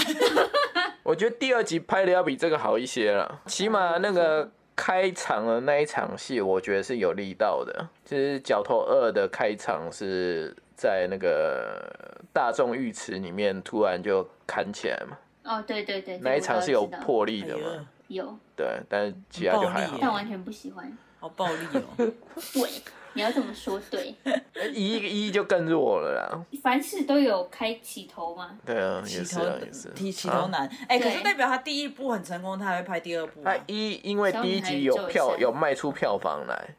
S4: 我觉得第二集拍的要比这个好一些了，起码那个开场的那一场戏，我觉得是有力道的。就是《角头二》的开场是在那个大众浴池里面突然就砍起来嘛，
S1: 哦，对对对，
S4: 那一场是有魄力的嘛，
S1: 有，
S4: 对，但是其他就还好。
S1: 但完全不喜欢。
S3: 好暴力哦！
S1: 对，你要这么说，对，
S4: 一一就更弱了啦，
S1: 凡事都有开起头吗。
S4: 对啊，
S3: 起头
S4: 也是啊，也是。
S3: 提起
S4: 啊
S3: 头难，哎，可是代表他第一部很成功，他还会拍第二部啊。
S4: 他一因为第一集有票有卖出票房来，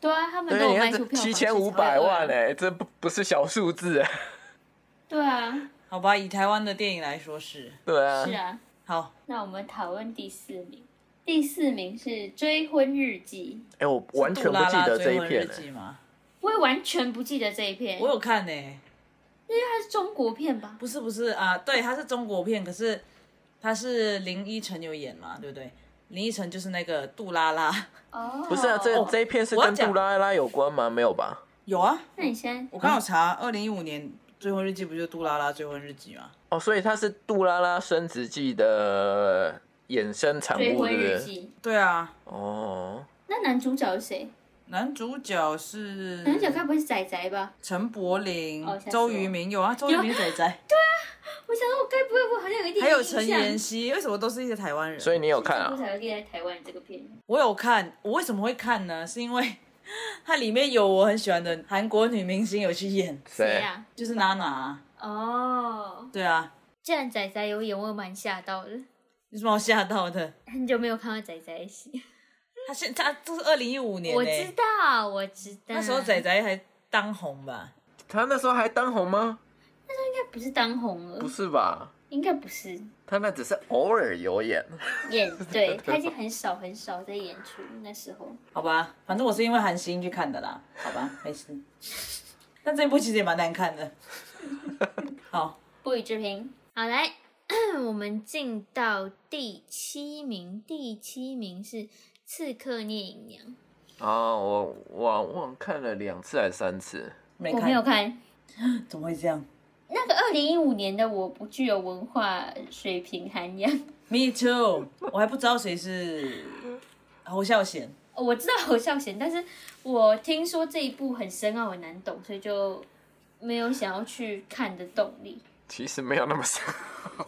S1: 对啊，他们都，有卖出票房
S4: 七千五百万
S1: 哎。
S4: 哎，这不不是小数字啊，
S1: 对啊，
S3: 好吧，以台湾的电影来说是
S4: 对啊
S1: 是，啊。
S3: 好。
S1: 那我们讨论第四名，第四名是《追婚日记
S4: 哎，我完全不记得这一片哎，
S3: 日记吗？》，
S1: 我也完全不记得这一片，
S3: 我有看呢、因为
S1: 它是中国片吧？
S3: 不是不是啊，对，它是中国片，可是它是林依晨有演嘛，对不对？林依晨就是那个杜拉拉，
S1: 哦，
S4: 不是啊，这
S3: 哦
S4: 这一片是跟
S3: 我要讲
S4: 杜拉拉有关吗？没有吧？
S3: 有啊，
S1: 那你先
S3: 我刚有查，二零一五年《追婚日记》不就是杜拉拉追婚日记吗？
S4: 哦，所以它是杜拉拉升职记的衍生产物，对不对？
S3: 啊，
S4: 哦，
S1: 那男主角是谁？
S3: 男主角是
S1: 男主角该不会是仔仔吧？
S3: 陈柏霖、周渝民有啊，周渝民仔仔，对啊
S1: 我想说，我该不会我好像有一点
S3: 还有陈妍希，为什么都是一些台湾人？
S4: 所以你有看啊？
S1: 在台湾这个片。
S3: 我有看，我为什么会看呢？是因为 它里面有我很喜欢的韩国女明星有去演，
S4: 谁？
S1: 谁啊？
S3: 就是娜娜。
S1: 哦，
S3: 对啊，
S1: 既然仔仔有演，我蛮吓到的。
S3: 有什么好吓到的？
S1: 很久没有看到仔仔的戏，
S3: 他现他这是二零一五年、欸，
S1: 我知道，我知道。
S3: 那时候仔仔还当红吧？
S4: 他那时候还当红吗？
S1: 应该不是当红了
S4: 不，是吧？
S1: 应该不是
S4: 他那只是偶尔有演。
S1: 演，对他已经很少很少在演出那时候。
S3: 好吧，反正我是因为韩星去看的啦。好吧，没事。但这一部其实也蛮难看的。好，
S1: 不予置评。好，来，我们进到第七名，第七名是《刺客聂隐娘》，
S4: 啊，我我我看了两次还是三次？
S3: 没
S1: 我没有
S3: 看，
S1: 看。
S3: 怎么会这样
S1: 那个二零一五年的我不具有文化水平涵养。
S3: Me too，我还不知道谁是侯孝贤。
S1: 我知道侯孝贤，但是我听说这一部很深奥很难懂，所以就没有想要去看的动力。
S4: 其实没有那么深，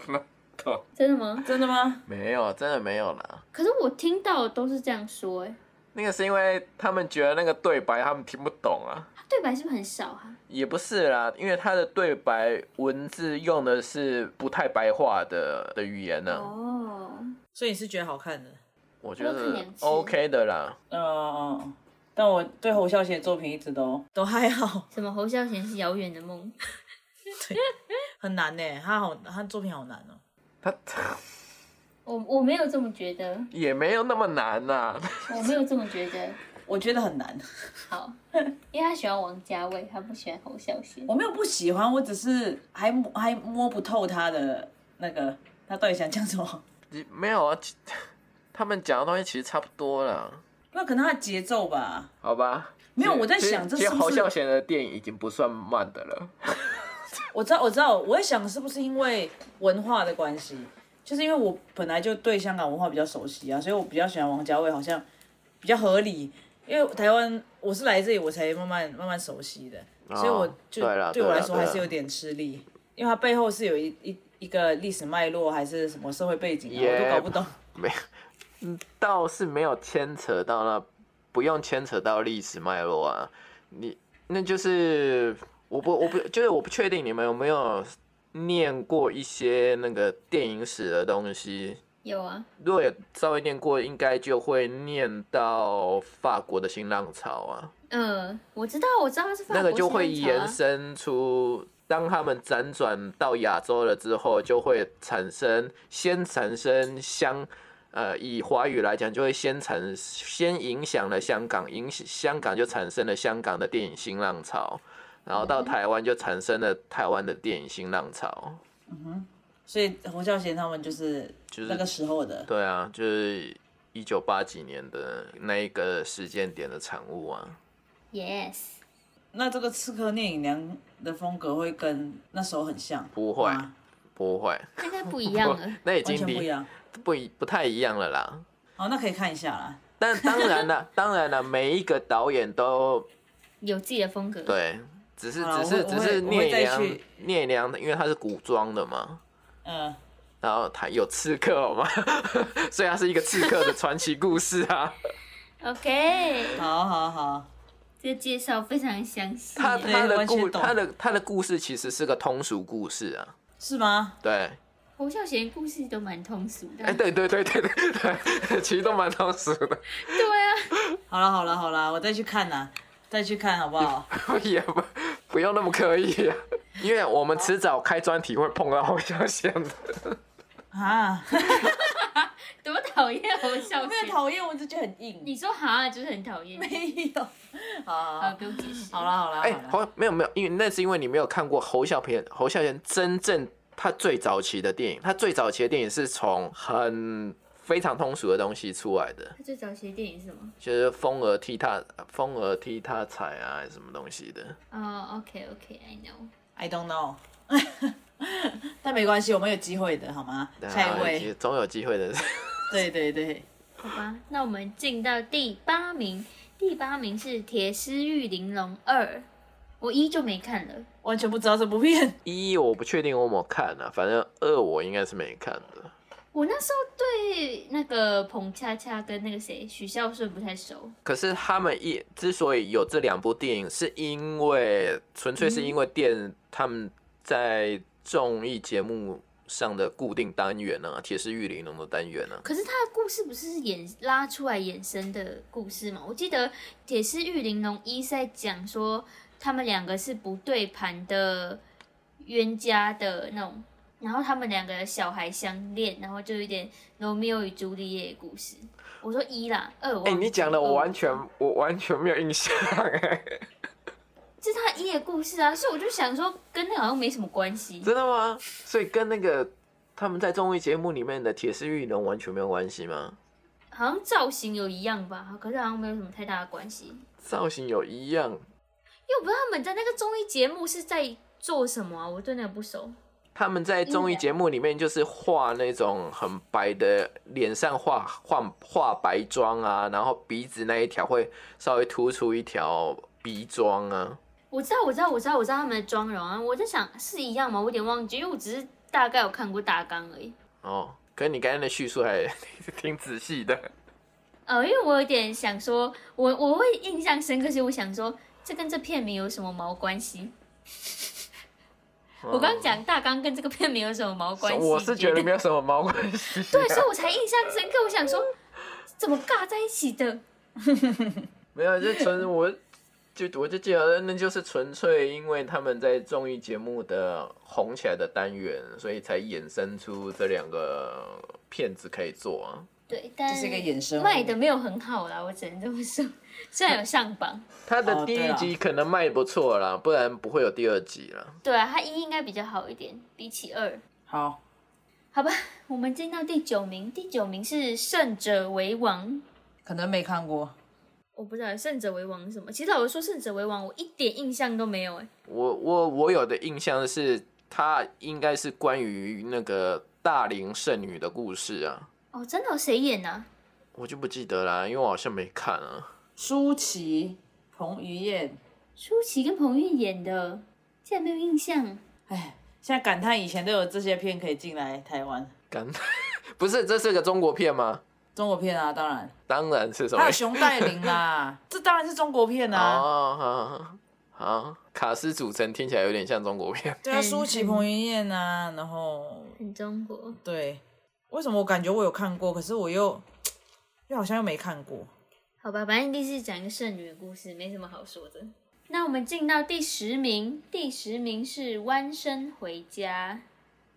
S4: 那懂
S1: 真的吗？
S3: 真的吗？
S4: 没有，真的没有啦。
S1: 可是我听到的都是这样说、哎，
S4: 那个是因为他们觉得那个对白他们听不懂啊，
S1: 他对白是不是很少啊？
S4: 也不是啦，因为他的对白文字用的是不太白话的的语言呢、
S1: 哦，
S3: 所以你是觉得好看的？
S4: 我觉得 OK 的啦。
S3: 嗯嗯嗯。但我对侯孝贤的作品一直都都还好，
S1: 什么侯孝贤是遥远的梦？
S3: 很难呢。他好，他作品好难哦。
S4: 他
S1: 我我没有这么觉得，
S4: 也没有那么难呐、
S1: 我没有这么觉得。
S3: 我觉得很难。
S1: 好，因为他喜欢王家卫，他不喜欢侯孝贤。
S3: 我没有不喜欢，我只是还摸还摸不透他的那个，他到底想讲什么？
S4: 没有啊，他们讲的东西其实差不多啦，
S3: 那可能他的节奏吧。
S4: 好吧？
S3: 没有我在想
S4: 其实其实
S3: 这是不是
S4: 侯孝贤的电影已经不算慢的了。
S3: 我知道，我知道，我在想是不是因为文化的关系，就是因为我本来就对香港文化比较熟悉啊，所以我比较喜欢王家卫，好像比较合理。因为台湾我是来这里我才慢慢慢慢熟悉的，所以我就
S4: 对
S3: 我来说还是有点吃力，因为它背后是有一一一个历史脉络还是什么社会背景啊，我都搞不懂。
S4: 没，嗯，倒是没有牵扯到那，不用牵扯到历史脉络啊。你那就是我不我不就是我不确定你们有没有念过一些那个电影史的东西。
S1: 有啊，
S4: 如果有稍微念过，应该就会念到法国的新浪潮啊，
S1: 嗯，我知道，我知道他是法国
S4: 那个就会延伸出，当他们辗转到亚洲了之后，就会产生先产生香，呃，以华语来讲，就会先产先影响了香港，影响香港就产生了香港的电影新浪潮，然后到台湾就产生了台湾的电影新浪潮。
S3: 嗯哼所以侯孝贤他们就是
S4: 就是
S3: 那个时候的。
S4: 对啊，就是一九八几年的那一个时间点的产物啊。
S1: Yes，
S3: 那这个《刺客聂隐娘》的风格会跟那时候很像？
S4: 不会
S3: 吗
S4: 不会，
S1: 应该不 一样了。
S4: 那已
S3: 完
S4: 经
S3: 不一样。
S4: 不一不太一样了啦。
S3: 哦，那可以看一下啦。
S4: 但当然了，当然了，每一个导演都
S1: 有自己的风格。，
S4: 对只是只是只是聂良聂良，因为他是古装的嘛，
S3: 嗯，
S4: 然后他有刺客好吗，所以他是一个刺客的传奇故事啊。
S1: OK，
S3: 好好好，
S1: 这介绍非常详细。
S4: 他他的故他的他的故事其实是个通俗故事啊，
S3: 是吗？
S4: 对，
S1: 侯孝贤故事都蛮通俗的。
S4: 哎，对对对对对对，其实都蛮通俗的，
S1: 对啊，
S3: 好了好了好了，我再去看呐，再去看好不好？
S4: 也不不用那么刻意啊，因为我们迟早开专题会碰到侯孝贤的。
S3: 啊，
S1: 多讨厌侯孝
S3: 没有
S1: 贤。
S3: 讨厌，我就觉得很硬。
S1: 你说哈就是很讨厌。
S3: 没有，好
S1: 不用解释。
S3: 好了好了，
S4: 哎、侯没有没有，因为那是因为你没有看过侯孝贤侯孝贤真正他最早期的电影，他最早期的电影是从很非常通俗的东西出来的，
S1: 他最早期的电影是什么？
S4: 就是风儿替他风儿替他踩啊，还是什么东西的。
S1: 哦，OK OK，I know。
S3: I don't know，但没关系，我们有机会的好吗？下一位，
S4: 总有机会的。
S3: 对对对，
S1: 好吧，那我们进到第八名，第八名是《铁丝玉玲珑二》，我一就没看了。
S3: 完全不知道这部片。
S4: 一我不确定我有没有看啊，反正二我应该是没看的。
S1: 我那时候对那个彭恰恰跟那个谁许孝顺不太熟，
S4: 可是他们一之所以有这两部电影，是因为纯粹是因为电、他们在综艺节目上的固定单元啊，铁丝玉玲珑的单元啊。
S1: 可是他的故事不是衍拉出来衍生的故事吗？我记得《铁丝玉玲珑一》是在讲说他们两个是不对盘的冤家的那种，然后他们两个小孩相恋，然后就有点罗密欧与朱丽叶的故事。我说一啦，二我
S4: 哎、
S1: 记
S4: 你讲的我完全我完全没有印象哎、
S1: 这是他一的故事啊，所以我就想说跟那个好像没什么关系。
S4: 真的吗？所以跟那个他们在综艺节目里面的铁丝玉玲珑完全没有关系吗？
S1: 好像造型有一样吧，可是好像没有什么太大的关系。
S4: 造型有一样，
S1: 因为我不知道他们在那个综艺节目是在做什么啊，我对那个不熟。
S4: 他们在综艺节目里面就是画那种很白的，脸上画画画白妆啊，然后鼻子那一条会稍微突出一条鼻妆啊。
S1: 我知道，我知道，我知道，我知道他们的妆容啊。我在想是一样吗？我有点忘记，因为我只是大概有看过大纲而已。
S4: 哦，可是你刚才的叙述还 挺仔细的。
S1: 呃，因为我有点想说，我我会印象深刻，所以我想说，这跟这片名有什么毛关系？我刚刚讲大纲跟这个片名有什么毛关系？
S4: 我是觉得没
S1: 有。
S4: 什么毛关系、
S1: 对，所以我才印象深刻。我想说，怎么尬在一起的？
S4: 没有，就纯我就我就记得那就是纯粹因为他们在综艺节目的红起来的单元，所以才衍生出这两个片子可以做啊。
S1: 对，但
S3: 这是一个衍生物
S1: 卖的没有很好啦，我只能这么说。虽然有上榜，
S4: 他的第一集可能卖不错啦，不然不会有第二集了。
S1: 对啊，它一应该比较好一点，比起二。
S3: 好，
S1: 好吧，我们进到第九名，第九名是《胜者为王》。
S3: 可能没看过。
S1: 我不知道《胜者为王》是什么。其实老实说，《胜者为王》我一点印象都没有哎。
S4: 我我我有的印象是，它应该是关于那个大龄剩女的故事啊，
S1: 哦，真的有谁演呢、
S4: 我就不记得啦，因为我好像没看啊。
S3: 舒淇、彭于晏，
S1: 舒淇跟彭于晏演的，竟然没有印象。
S3: 哎，现在感叹以前都有这些片可以进来台湾，
S4: 感叹，不是，这是个中国片吗？
S3: 中国片啊，当然
S4: 当然是什么
S3: 还有？熊黛林啦，这当然是中国片啊。
S4: 哦，好好好，卡斯组成听起来有点像中国片。
S3: 对啊，
S1: 嗯
S3: 舒淇、彭于晏啊，然后
S1: 很中国。
S3: 对，为什么我感觉我有看过，可是我又 又好像又没看过。
S1: 好吧，反正第四讲一个剩女的故事，没什么好说的。那我们进到第十名，第十名是《弯身回家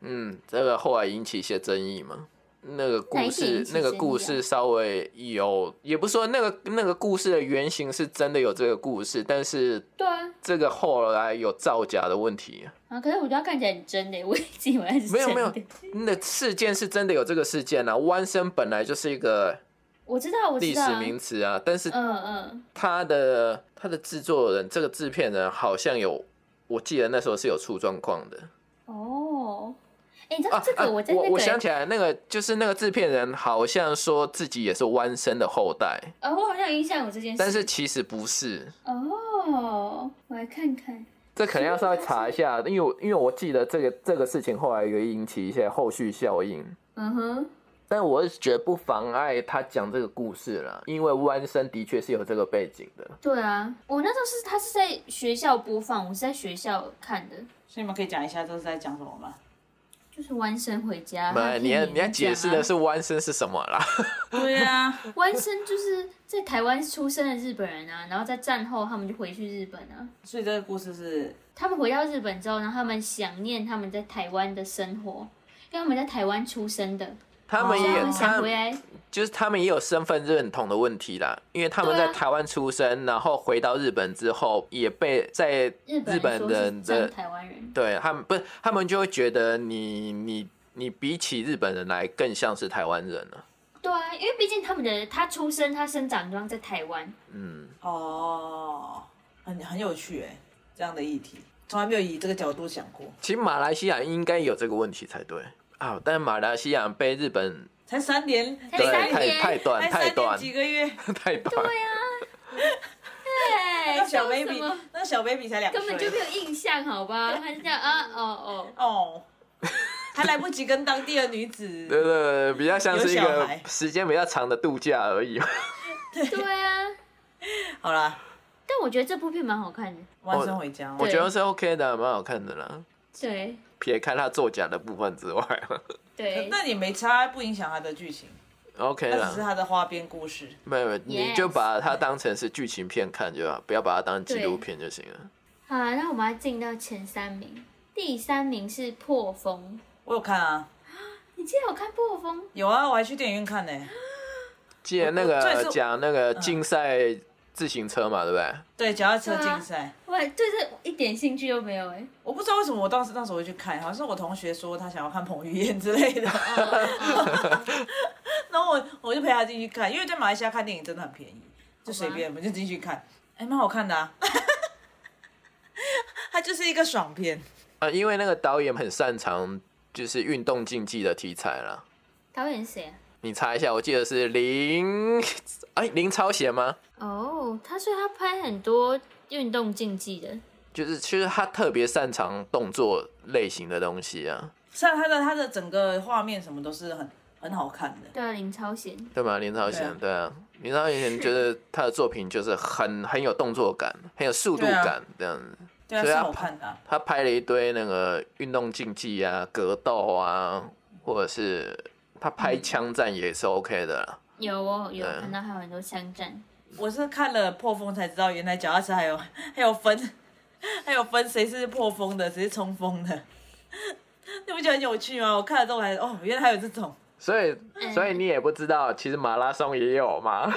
S4: 嗯，这个后来引起一些争议嘛。那个故事那个故事稍微有，也不是说那个那个故事的原型是真的有这个故事，但是》。
S1: 对啊，
S4: 这个后来有造假的问题。
S1: 啊，可是我觉得看起来很真的，我一直以为它是真的。
S4: 没有没有，那事件是真的有这个事件啊。弯身本来就是一个
S1: 我知道，我。
S4: 历史名词啊，但是
S1: 嗯嗯，
S4: 他的他的制作人，这个制片人好像有，我记得那时候是有出状况的
S1: 哦，哎、你知道
S4: 啊。
S1: 这个我在那个、
S4: 我我想起来，那个就是那个制片人好像说自己也是弯身的后代，
S1: 呃，我好像有印象有这件事。
S4: 但是其实不是。
S1: 哦，我来看看，
S4: 这可能要稍微查一下，因为我因为我记得这个这个事情后来有引起一些后续效应，
S1: 嗯哼，
S4: 但我是觉得不妨碍他讲这个故事了，因为弯生的确是有这个背景的。
S1: 对啊，我那时候是他是在学校播放，我是在学校看的，
S3: 所以你们可以讲一下这是在讲什么吗？
S1: 就是弯身回家。
S4: 不，你要你要解释的
S1: 是
S4: 是弯身是什么啦？
S3: 对啊，
S1: 弯身就是在台湾出生的日本人啊，然后在战后他们就回去日本啊。
S3: 所以这个故事是
S1: 他们回到日本之后，然后他们想念他们在台湾的生活，因为他们在台湾出生的，
S4: 他们也有
S1: 他。
S4: 就是他们也有身份认同的问题啦，因为他们在台湾出生，然后回到日本之后，也被在
S1: 日本
S4: 日本人的
S1: 台湾人，
S4: 对他们不是他们就会觉得你你你比起日本人来更像是台湾人了。
S1: 对啊，因为毕竟他们的他出生他生长地方在台湾，
S4: 嗯，
S3: 哦，很很有趣哎，这样的议题从来没有以这个角度想过。
S4: 其实马来西亚应该有这个问题才对啊，但马来西亚被日本
S3: 才三年，
S4: 对
S1: 才三
S4: 太
S1: 年。
S4: 太短
S3: 才三年
S4: 太短
S3: 几个月，
S4: 太短，
S1: 对，
S3: 那小
S1: 说
S3: baby，
S1: 么？
S3: 那小 baby 才两岁，
S1: 根本就没有印象，好吧？他是这样啊，哦哦，
S3: 哦，还来不及跟当地的女子
S4: 对对对，比较像是一个
S3: 有小孩。
S4: 时间比较长的度假而已。
S1: 对。啊。
S3: 好啦，
S1: 但我觉得这部片蛮好看的，
S3: 万生回家，
S4: 我觉得是 OK 的，蛮好看的啦。
S1: 对
S4: 撇开他作假的部分之外
S1: 对，
S3: 那你没差，不影响他的剧情
S4: ，，OK
S3: 了只是
S4: 啦。
S3: 它的花边故事。
S4: 没有，没有你就把它当成是剧情片看就好，不要把它当纪录片就行了。
S1: 好了，那我们要进到前三名，第三名是《破风
S3: 我有看啊，》，
S1: 你竟然有看《破风》？
S3: 有啊，我还去电影院看呢。
S4: 记得那个讲那个竞赛自行车嘛，对不对？
S3: 对，脚踏车竞赛，
S1: 我对这一点兴趣都没有哎、
S3: 我不知道为什么我当时那时候会去看，好像是我同学说他想要看彭于晏之类的，然后我我就陪他进去看，因为在马来西亚看电影真的很便宜，就随便我们就进去看，哎，蛮好看的啊，它就是一个爽片，
S4: 啊，因为那个导演很擅长就是运动竞技的题材啦。
S1: 导演是谁啊？
S4: 你查一下，我记得是林，哎，林超贤吗？
S1: 哦，他说他拍很多运动竞技的，
S4: 就是其实他特别擅长动作类型的东西啊，
S3: 像他的他的整个画面什么都是很很好看的，
S1: 对啊，林超贤，
S4: 对吗？林超贤，对啊，林超贤觉得他的作品就是很很有动作感，很有速度感这样子。
S3: 对啊，是
S4: 所以他
S3: 好看的啊、
S4: 他拍了一堆那个运动竞技啊、格斗啊，或者是他拍枪战也是 OK 的啦。
S1: 有哦，有
S4: 对
S1: 看到还有很多枪战，
S3: 我是看了破风才知道，原来脚踏车还有 还有分，还有分谁是破风的，谁是冲锋的，你不觉得很有趣吗？我看了之后还哦，原来还有这种。
S4: 所以，
S1: 嗯
S4: 所以你也不知道，其实马拉松也有嘛。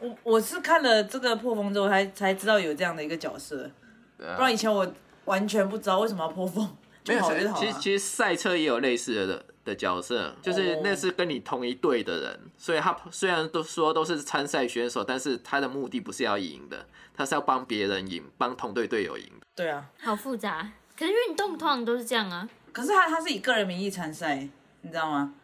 S3: 我我是看了这个破风之后才才知道有这样的一个角色，
S4: 对啊
S3: 不然以前我完全不知道为什么要破风，
S4: 没有
S3: 就好就好
S4: 其实
S3: 了。
S4: 其实赛车也有类似的的角色，就是
S3: 哦
S4: 那是跟你同一队的人，所以他虽然都说都是参赛选手，但是他的目的不是要赢的，他是要帮别人赢，帮同队队友赢。
S3: 对啊，
S1: 好复杂。可是运动通常都是这样啊。
S3: 可是他他是以个人名义参赛，你知道吗？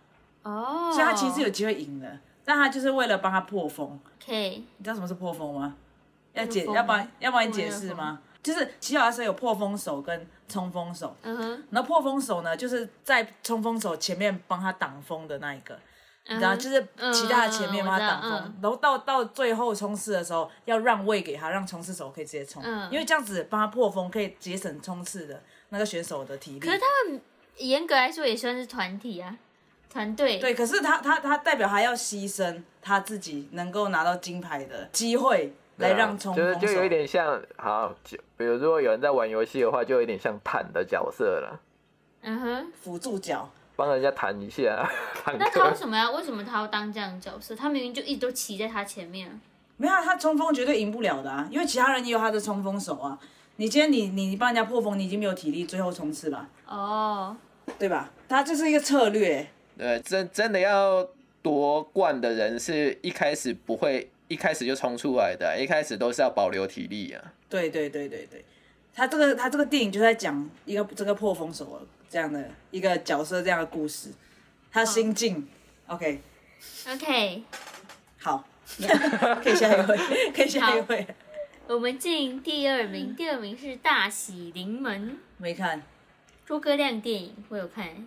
S1: 哦，
S3: 所以他其实有机会赢的，但他就是为了帮他破风。
S1: 可以，
S3: 你知道什么是破风吗？要解，要帮要帮你解释吗？就是骑脚踏车有破风手跟冲锋手，
S1: 嗯哼，
S3: 然后破风手呢，就是在冲锋手前面帮他挡风的那一个，你
S1: 你
S3: 知道，就是骑在他前面帮他挡风，
S1: 嗯。
S3: 然后到到最后冲刺的时候要让位给他，让冲刺手可以直接冲，
S1: 嗯。
S3: 因为这样子帮他破风可以节省冲刺的那个选手的体力。
S1: 可是他们严格来说也算是团体啊，团队。
S3: 对，可是他他他代表他要牺牲他自己能够拿到金牌的机会，来让冲锋手。
S4: 就是就有一点像，好，就比如如果有人在玩游戏的话，就有点像坦的角色了，
S1: 嗯哼，
S3: 辅助角。
S4: 帮人家弹一下，
S1: 那他为。什么要为什么他要当这样的角色？他明明就一直都骑在他前面啊。
S3: 没有啊，他冲锋绝对赢不了的啊，因为其他人也有他的冲锋手啊。你今天你你你帮人家破风，你已经没有体力最后冲刺了，
S1: 哦，
S3: 对吧？他这是一个策略，
S4: 对，真真的要夺冠的人是一开始不会一开始就冲出来的，一开始都是要保留体力啊。
S3: 对对对对对。他这个他这个电影就在讲一个这个破风手这样的一个角色这样的故事，他心境。
S1: OK，OK，
S3: 好，可以下一位，可以下一位。
S1: 我们进第二名，第二名是《大喜临门》，
S3: 没看，
S1: 诸葛亮电影，我有看。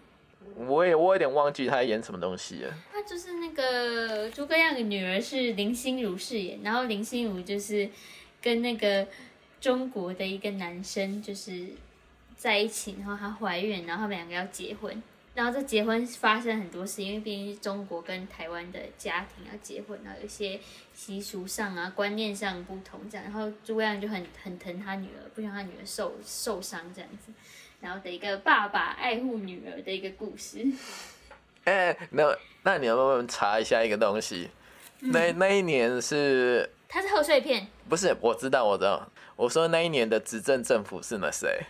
S4: 我也我有点忘记他演什么东西了。
S1: 他就是那个诸葛亮的女儿是林心如饰演，然后林心如就是跟那个中国的一个男生就是在一起，然后她怀孕，然后他们两个要结婚，然后这结婚发生很多事，因为毕竟是中国跟台湾的家庭要结婚，然后有些习俗上啊、观念上不同这样，然后诸葛亮就很很疼他女儿，不想他女儿受受伤这样子，然后的一个爸爸爱护女儿的一个故事。
S4: 哎、那那你要不能查一下一个东西？那那一年是
S1: 它是贺岁片，
S4: 不是？我知道，我知道。我说那一年的执政政府是那谁？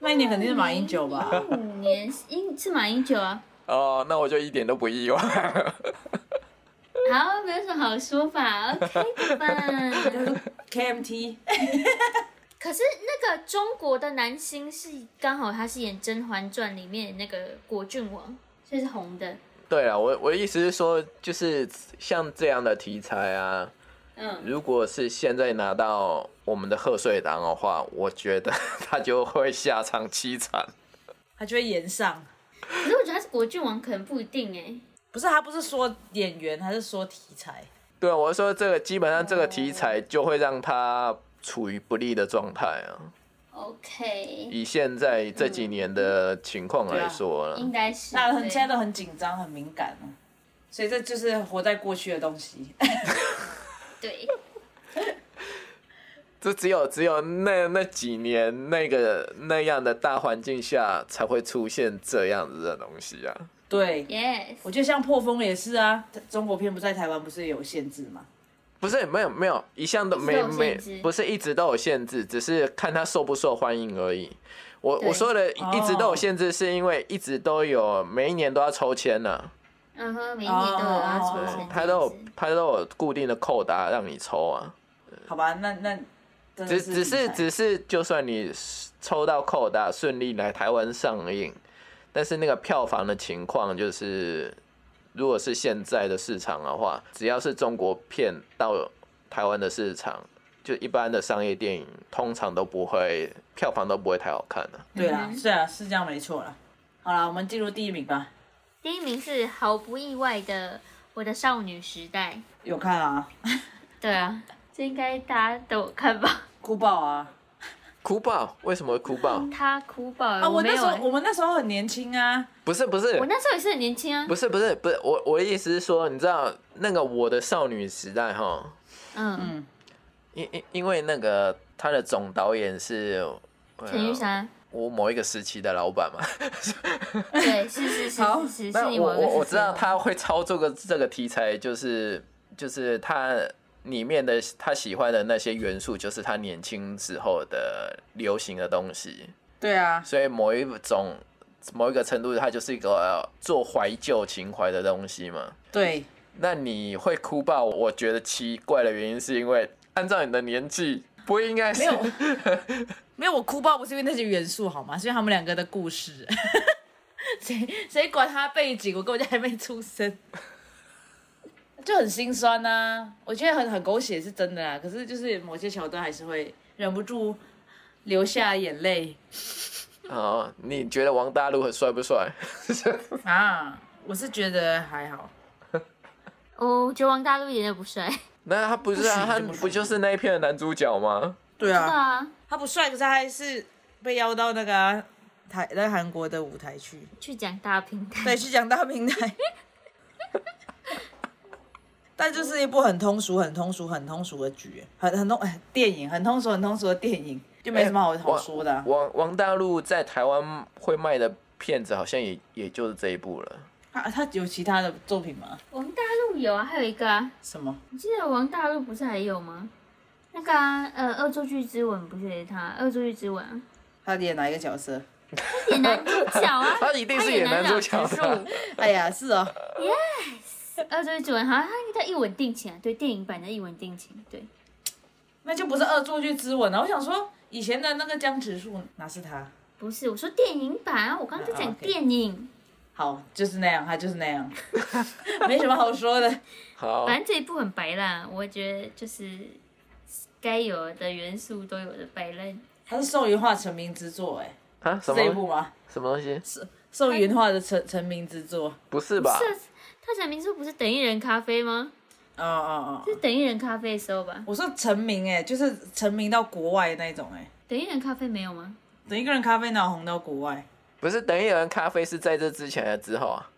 S3: 那一年肯定是马英九吧？
S1: 五年英是马英九啊。
S4: 哦，那我就一点都不意外。
S1: 好，没有什么好说法，OK 的吧
S3: ？KMT
S1: 可是那个中国的男星是刚好他是演《甄嬛传》里面那个果郡王，所以是红的。
S4: 对啊，我我的意思是说，就是像这样的题材啊，
S1: 嗯，
S4: 如果是现在拿到我们的贺岁档的话，我觉得 他就会下场凄惨。
S3: 他就会演上。
S1: 可是我觉得他是国郡王，可能不一定哎。
S3: 不是他不是说演员，他是说题材。
S4: 对啊，我是说这个基本上这个题材就会让他处于不利的状态啊。
S1: OK，
S4: 以现在这几年的情况来说了，
S1: 应该是。
S3: 那很
S1: 对
S3: 现在都很紧张，很敏感哦。所以这就是活在过去的东西。
S1: 对，
S4: 这只有只有那那几年那个那样的大环境下才会出现这样子的东西啊。
S3: 对
S1: ，Yes，
S3: 我觉得像破风也是啊，中国片不在台湾不是也有限制吗？
S4: 不是没有没有，一向都没没不是一直都有限制，只是看他受不受欢迎而已。我
S1: 对。
S4: 我说的
S3: 哦。
S4: 一直都有限制，是因为一直都有每一年都要抽签呢、
S1: 嗯哼，每一年都有要出
S3: 哦
S1: 现，
S4: 它都有他都有固定的扣打让你抽啊。
S3: 好吧，那那
S4: 只只是只是，就算你抽到扣打顺利来台湾上映，但是那个票房的情况就是，如果是现在的市场的话，只要是中国片到台湾的市场，就一般的商业电影，通常都不会票房都不会太好看的、
S3: 对啦，
S1: 嗯
S3: 是啊，是这样没错啦。好啦，我们进入第一名吧。
S1: 第一名是毫不意外的《我的少女时代》。
S3: 有看啊，
S1: 对啊，这应该大家都有看吧？
S3: 哭爆啊！
S4: 哭爆？为什么会哭爆？
S1: 他哭爆了，
S3: 啊，我。那时候我们那时候很年轻啊，
S4: 不是不是
S1: 我那时候也是很年轻啊
S4: 不。是不是不是，我我的意思是说，你知道那个我的少女时代哈，
S1: 嗯，
S3: 嗯，
S4: 因因因为那个他的总导演是呃
S1: 陈玉山，
S4: 我某一个时期的老板嘛，
S1: 对，是是是是是，
S4: 那
S1: 是你某一个
S4: 我我我知道他会操作个这个题材，就是就是他里面的他喜欢的那些元素，就是他年轻时候的流行的东西，
S3: 对啊，
S4: 所以某一种某一个程度，它就是一个呃做怀旧情怀的东西嘛。
S3: 对，
S4: 那你会哭爆？我觉得奇怪的原因是因为按照你的年纪，不应该是
S3: 没有没有，我哭爆不是因为那些元素好吗？是因为他们两个的故事。谁谁管他背景？我根本就还没出生，就很心酸呐、我觉得很很狗血是真的啦，可是就是某些桥段还是会忍不住流下眼泪
S4: 哦，你觉得王大陆很帅不帅？
S3: 啊。我是觉得还好，
S1: 哦，我觉得王大陆一点都不帅。
S4: 那他不是啊，他
S3: 不就
S4: 是那一片的男主角吗？
S3: 对
S1: 对，啊，
S3: 他不帅，可是他还是被邀到那个啊、台那个韩国的舞台去，
S1: 去讲大平台。
S3: 对，去讲大平台。但就是一部很通俗、很通俗、很通俗的剧，很很通哎电影，很通俗、很通俗的电影，就没什么好好说的啊、
S4: 王王大陆在台湾会卖的片子好像也也就是这一部了。
S3: 他他有其他的作品吗？
S1: 王大陆有啊，还有一个啊，
S3: 什么？
S1: 你记得王大陆不是还有吗？那个啊，呃，《恶作剧之吻》不是也是他，《恶作剧之吻》啊，
S3: 他演哪一个角色？
S1: 演男主角啊，
S4: 他一定是演男主角
S3: 哎呀，是哦，《
S1: 恶作剧之吻》好像他应该叫一吻定情啊，对，电影版的《一吻定情》，对，
S3: 那就不是恶作剧之吻了！我想说，以前的那个江直树哪是他？
S1: 不是我说电影版啊，我刚刚在
S3: 啊
S1: 讲电影，
S3: 好，就是那样，他就是那样，没什么好说的。
S4: 好，
S1: 反正这一部很白烂，我觉得就是该有的元素都有的白烂。
S3: 它是宋云画成名之作，哎，
S4: 啊，什
S3: 是这一部
S4: 么
S3: 吗？
S4: 什么东西？
S3: 宋云画的成成名之作。
S4: 不是吧？
S1: 是他成名之后不是等一人咖啡吗？
S3: 哦哦哦，
S1: 是等一人咖啡的时候吧？
S3: 我说成名，哎，就是成名到国外那种，哎，
S1: 等一人咖啡没有吗？
S3: 等一个人咖啡哪有红到国外？
S4: 不是等一人咖啡是在这之前还是之后啊？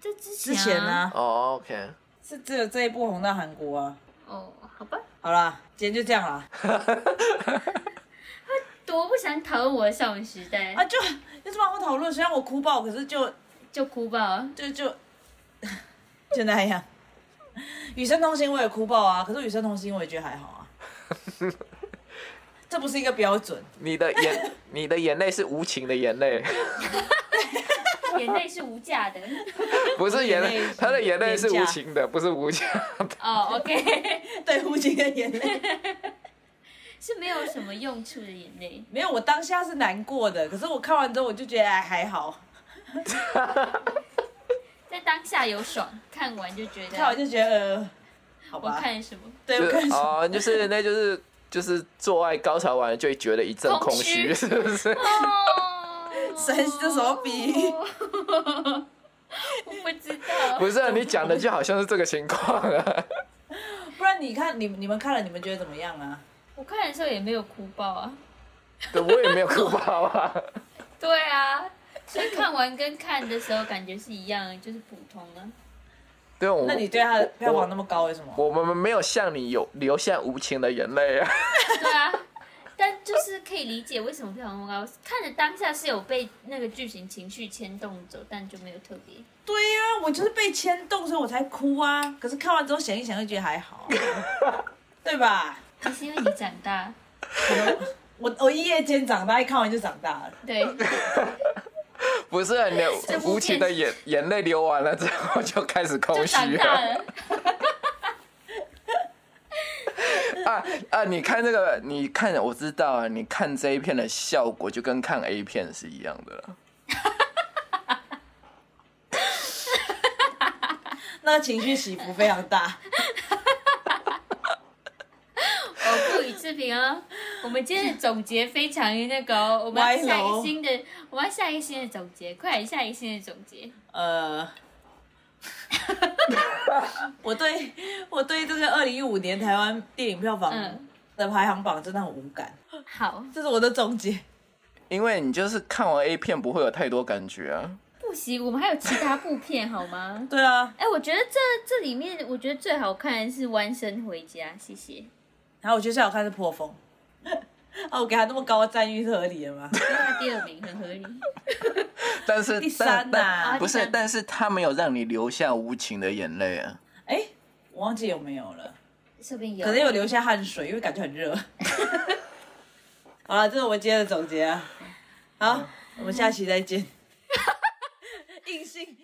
S1: 这之
S3: 之
S1: 前
S3: 前呢，
S4: 哦，OK，
S3: 是只有这一部红到韩国啊。
S1: 哦，好吧，
S3: 好啦，今天就这样啦。
S1: 多不想讨论我的少女时代，
S3: 啊，就有什么好讨论？虽然我哭爆，可是就
S1: 就哭吧。
S3: 就就就那样。与生同行我也哭爆啊，可是与生同行我也觉得还好啊。这不是一个标准，
S4: 你的眼，你的眼泪是无情的眼泪，
S1: 眼泪是无价的。
S4: 不是眼泪，他的眼泪是无情的，不是无价的。
S1: 哦，OK，
S3: 对无情的眼泪。
S1: 是没有什么用处的眼泪。
S3: 没有，我当下是难过的，可是我看完之后我就觉得哎还好，
S1: 在当下有爽，看完就觉得
S3: 看完就觉得呃，好
S1: 我
S3: 吧，
S1: 看什么？
S3: 对，
S4: 就
S3: 我看
S4: 哦，就是那就是就是做爱高潮完了就会觉得一阵空
S1: 空
S4: 虚，是不是？
S1: 哦，
S3: 神这什么比喻
S1: 我不知道。
S4: 不是、啊，你讲的就好像是这个情况啊。
S3: 不然你看你你们看了你们觉得怎么样啊？
S1: 我看的时候也没有哭爆啊。
S4: 对，我也没有哭爆啊。
S1: 对啊，所以看完跟看的时候感觉是一样的，就是普通啊。
S4: 对，我
S3: 那你对他的票房那么高，为什么？
S4: 我们没有像你有流下无情的眼泪啊。
S1: 对啊，但就是可以理解为什么票房那么高。看着当下是有被那个剧情情绪牵动走，但就没有特别。
S3: 对呀、我就是被牵动，所以我才哭啊。可是看完之后想一想，又觉得还好、啊，对吧？
S1: 那是因为你长大，
S3: 我我一夜间长大，一看完就长大了。
S1: 对，
S4: 不是、啊、你的
S1: 这部片
S4: 无情的眼眼泪流完了之后就开始空虚了
S1: 了。
S4: 啊啊！你看这个，你看我知道啊，你看这一片的效果就跟看 A 片是一样的了。
S3: 那情绪起伏非常大。
S1: 我不予置评哦。我们今天的总结非常那个哦，我们要下一个新的，我们要下一个新的总结，快点下一个新的总结。
S3: 呃，我对我对这个二零一五年台湾电影票房
S1: 嗯
S3: 的排行榜真的很无感，
S1: 好，
S3: 这是我的总结。
S4: 因为你就是看完 A 片不会有太多感觉啊。
S1: 不行，我们还有其他部片好吗？
S3: 对啊，
S1: 哎、我觉得这这里面，我觉得最好看的是《弯身回家》，谢谢。
S3: 然后我觉得最好看是破风。啊，我给他那么高的赞誉是合理的吗？
S1: 第二名很合理。
S4: 但是
S3: 第三呐
S1: 啊
S4: 不是，但是他没有让你流下无情的眼泪啊。
S3: 哎，我忘记有没有了，
S1: 说不定有，
S3: 可能有流下汗水，因为感觉很热。好了，这是我们今天的总结啊。好，我们下期再见。硬性。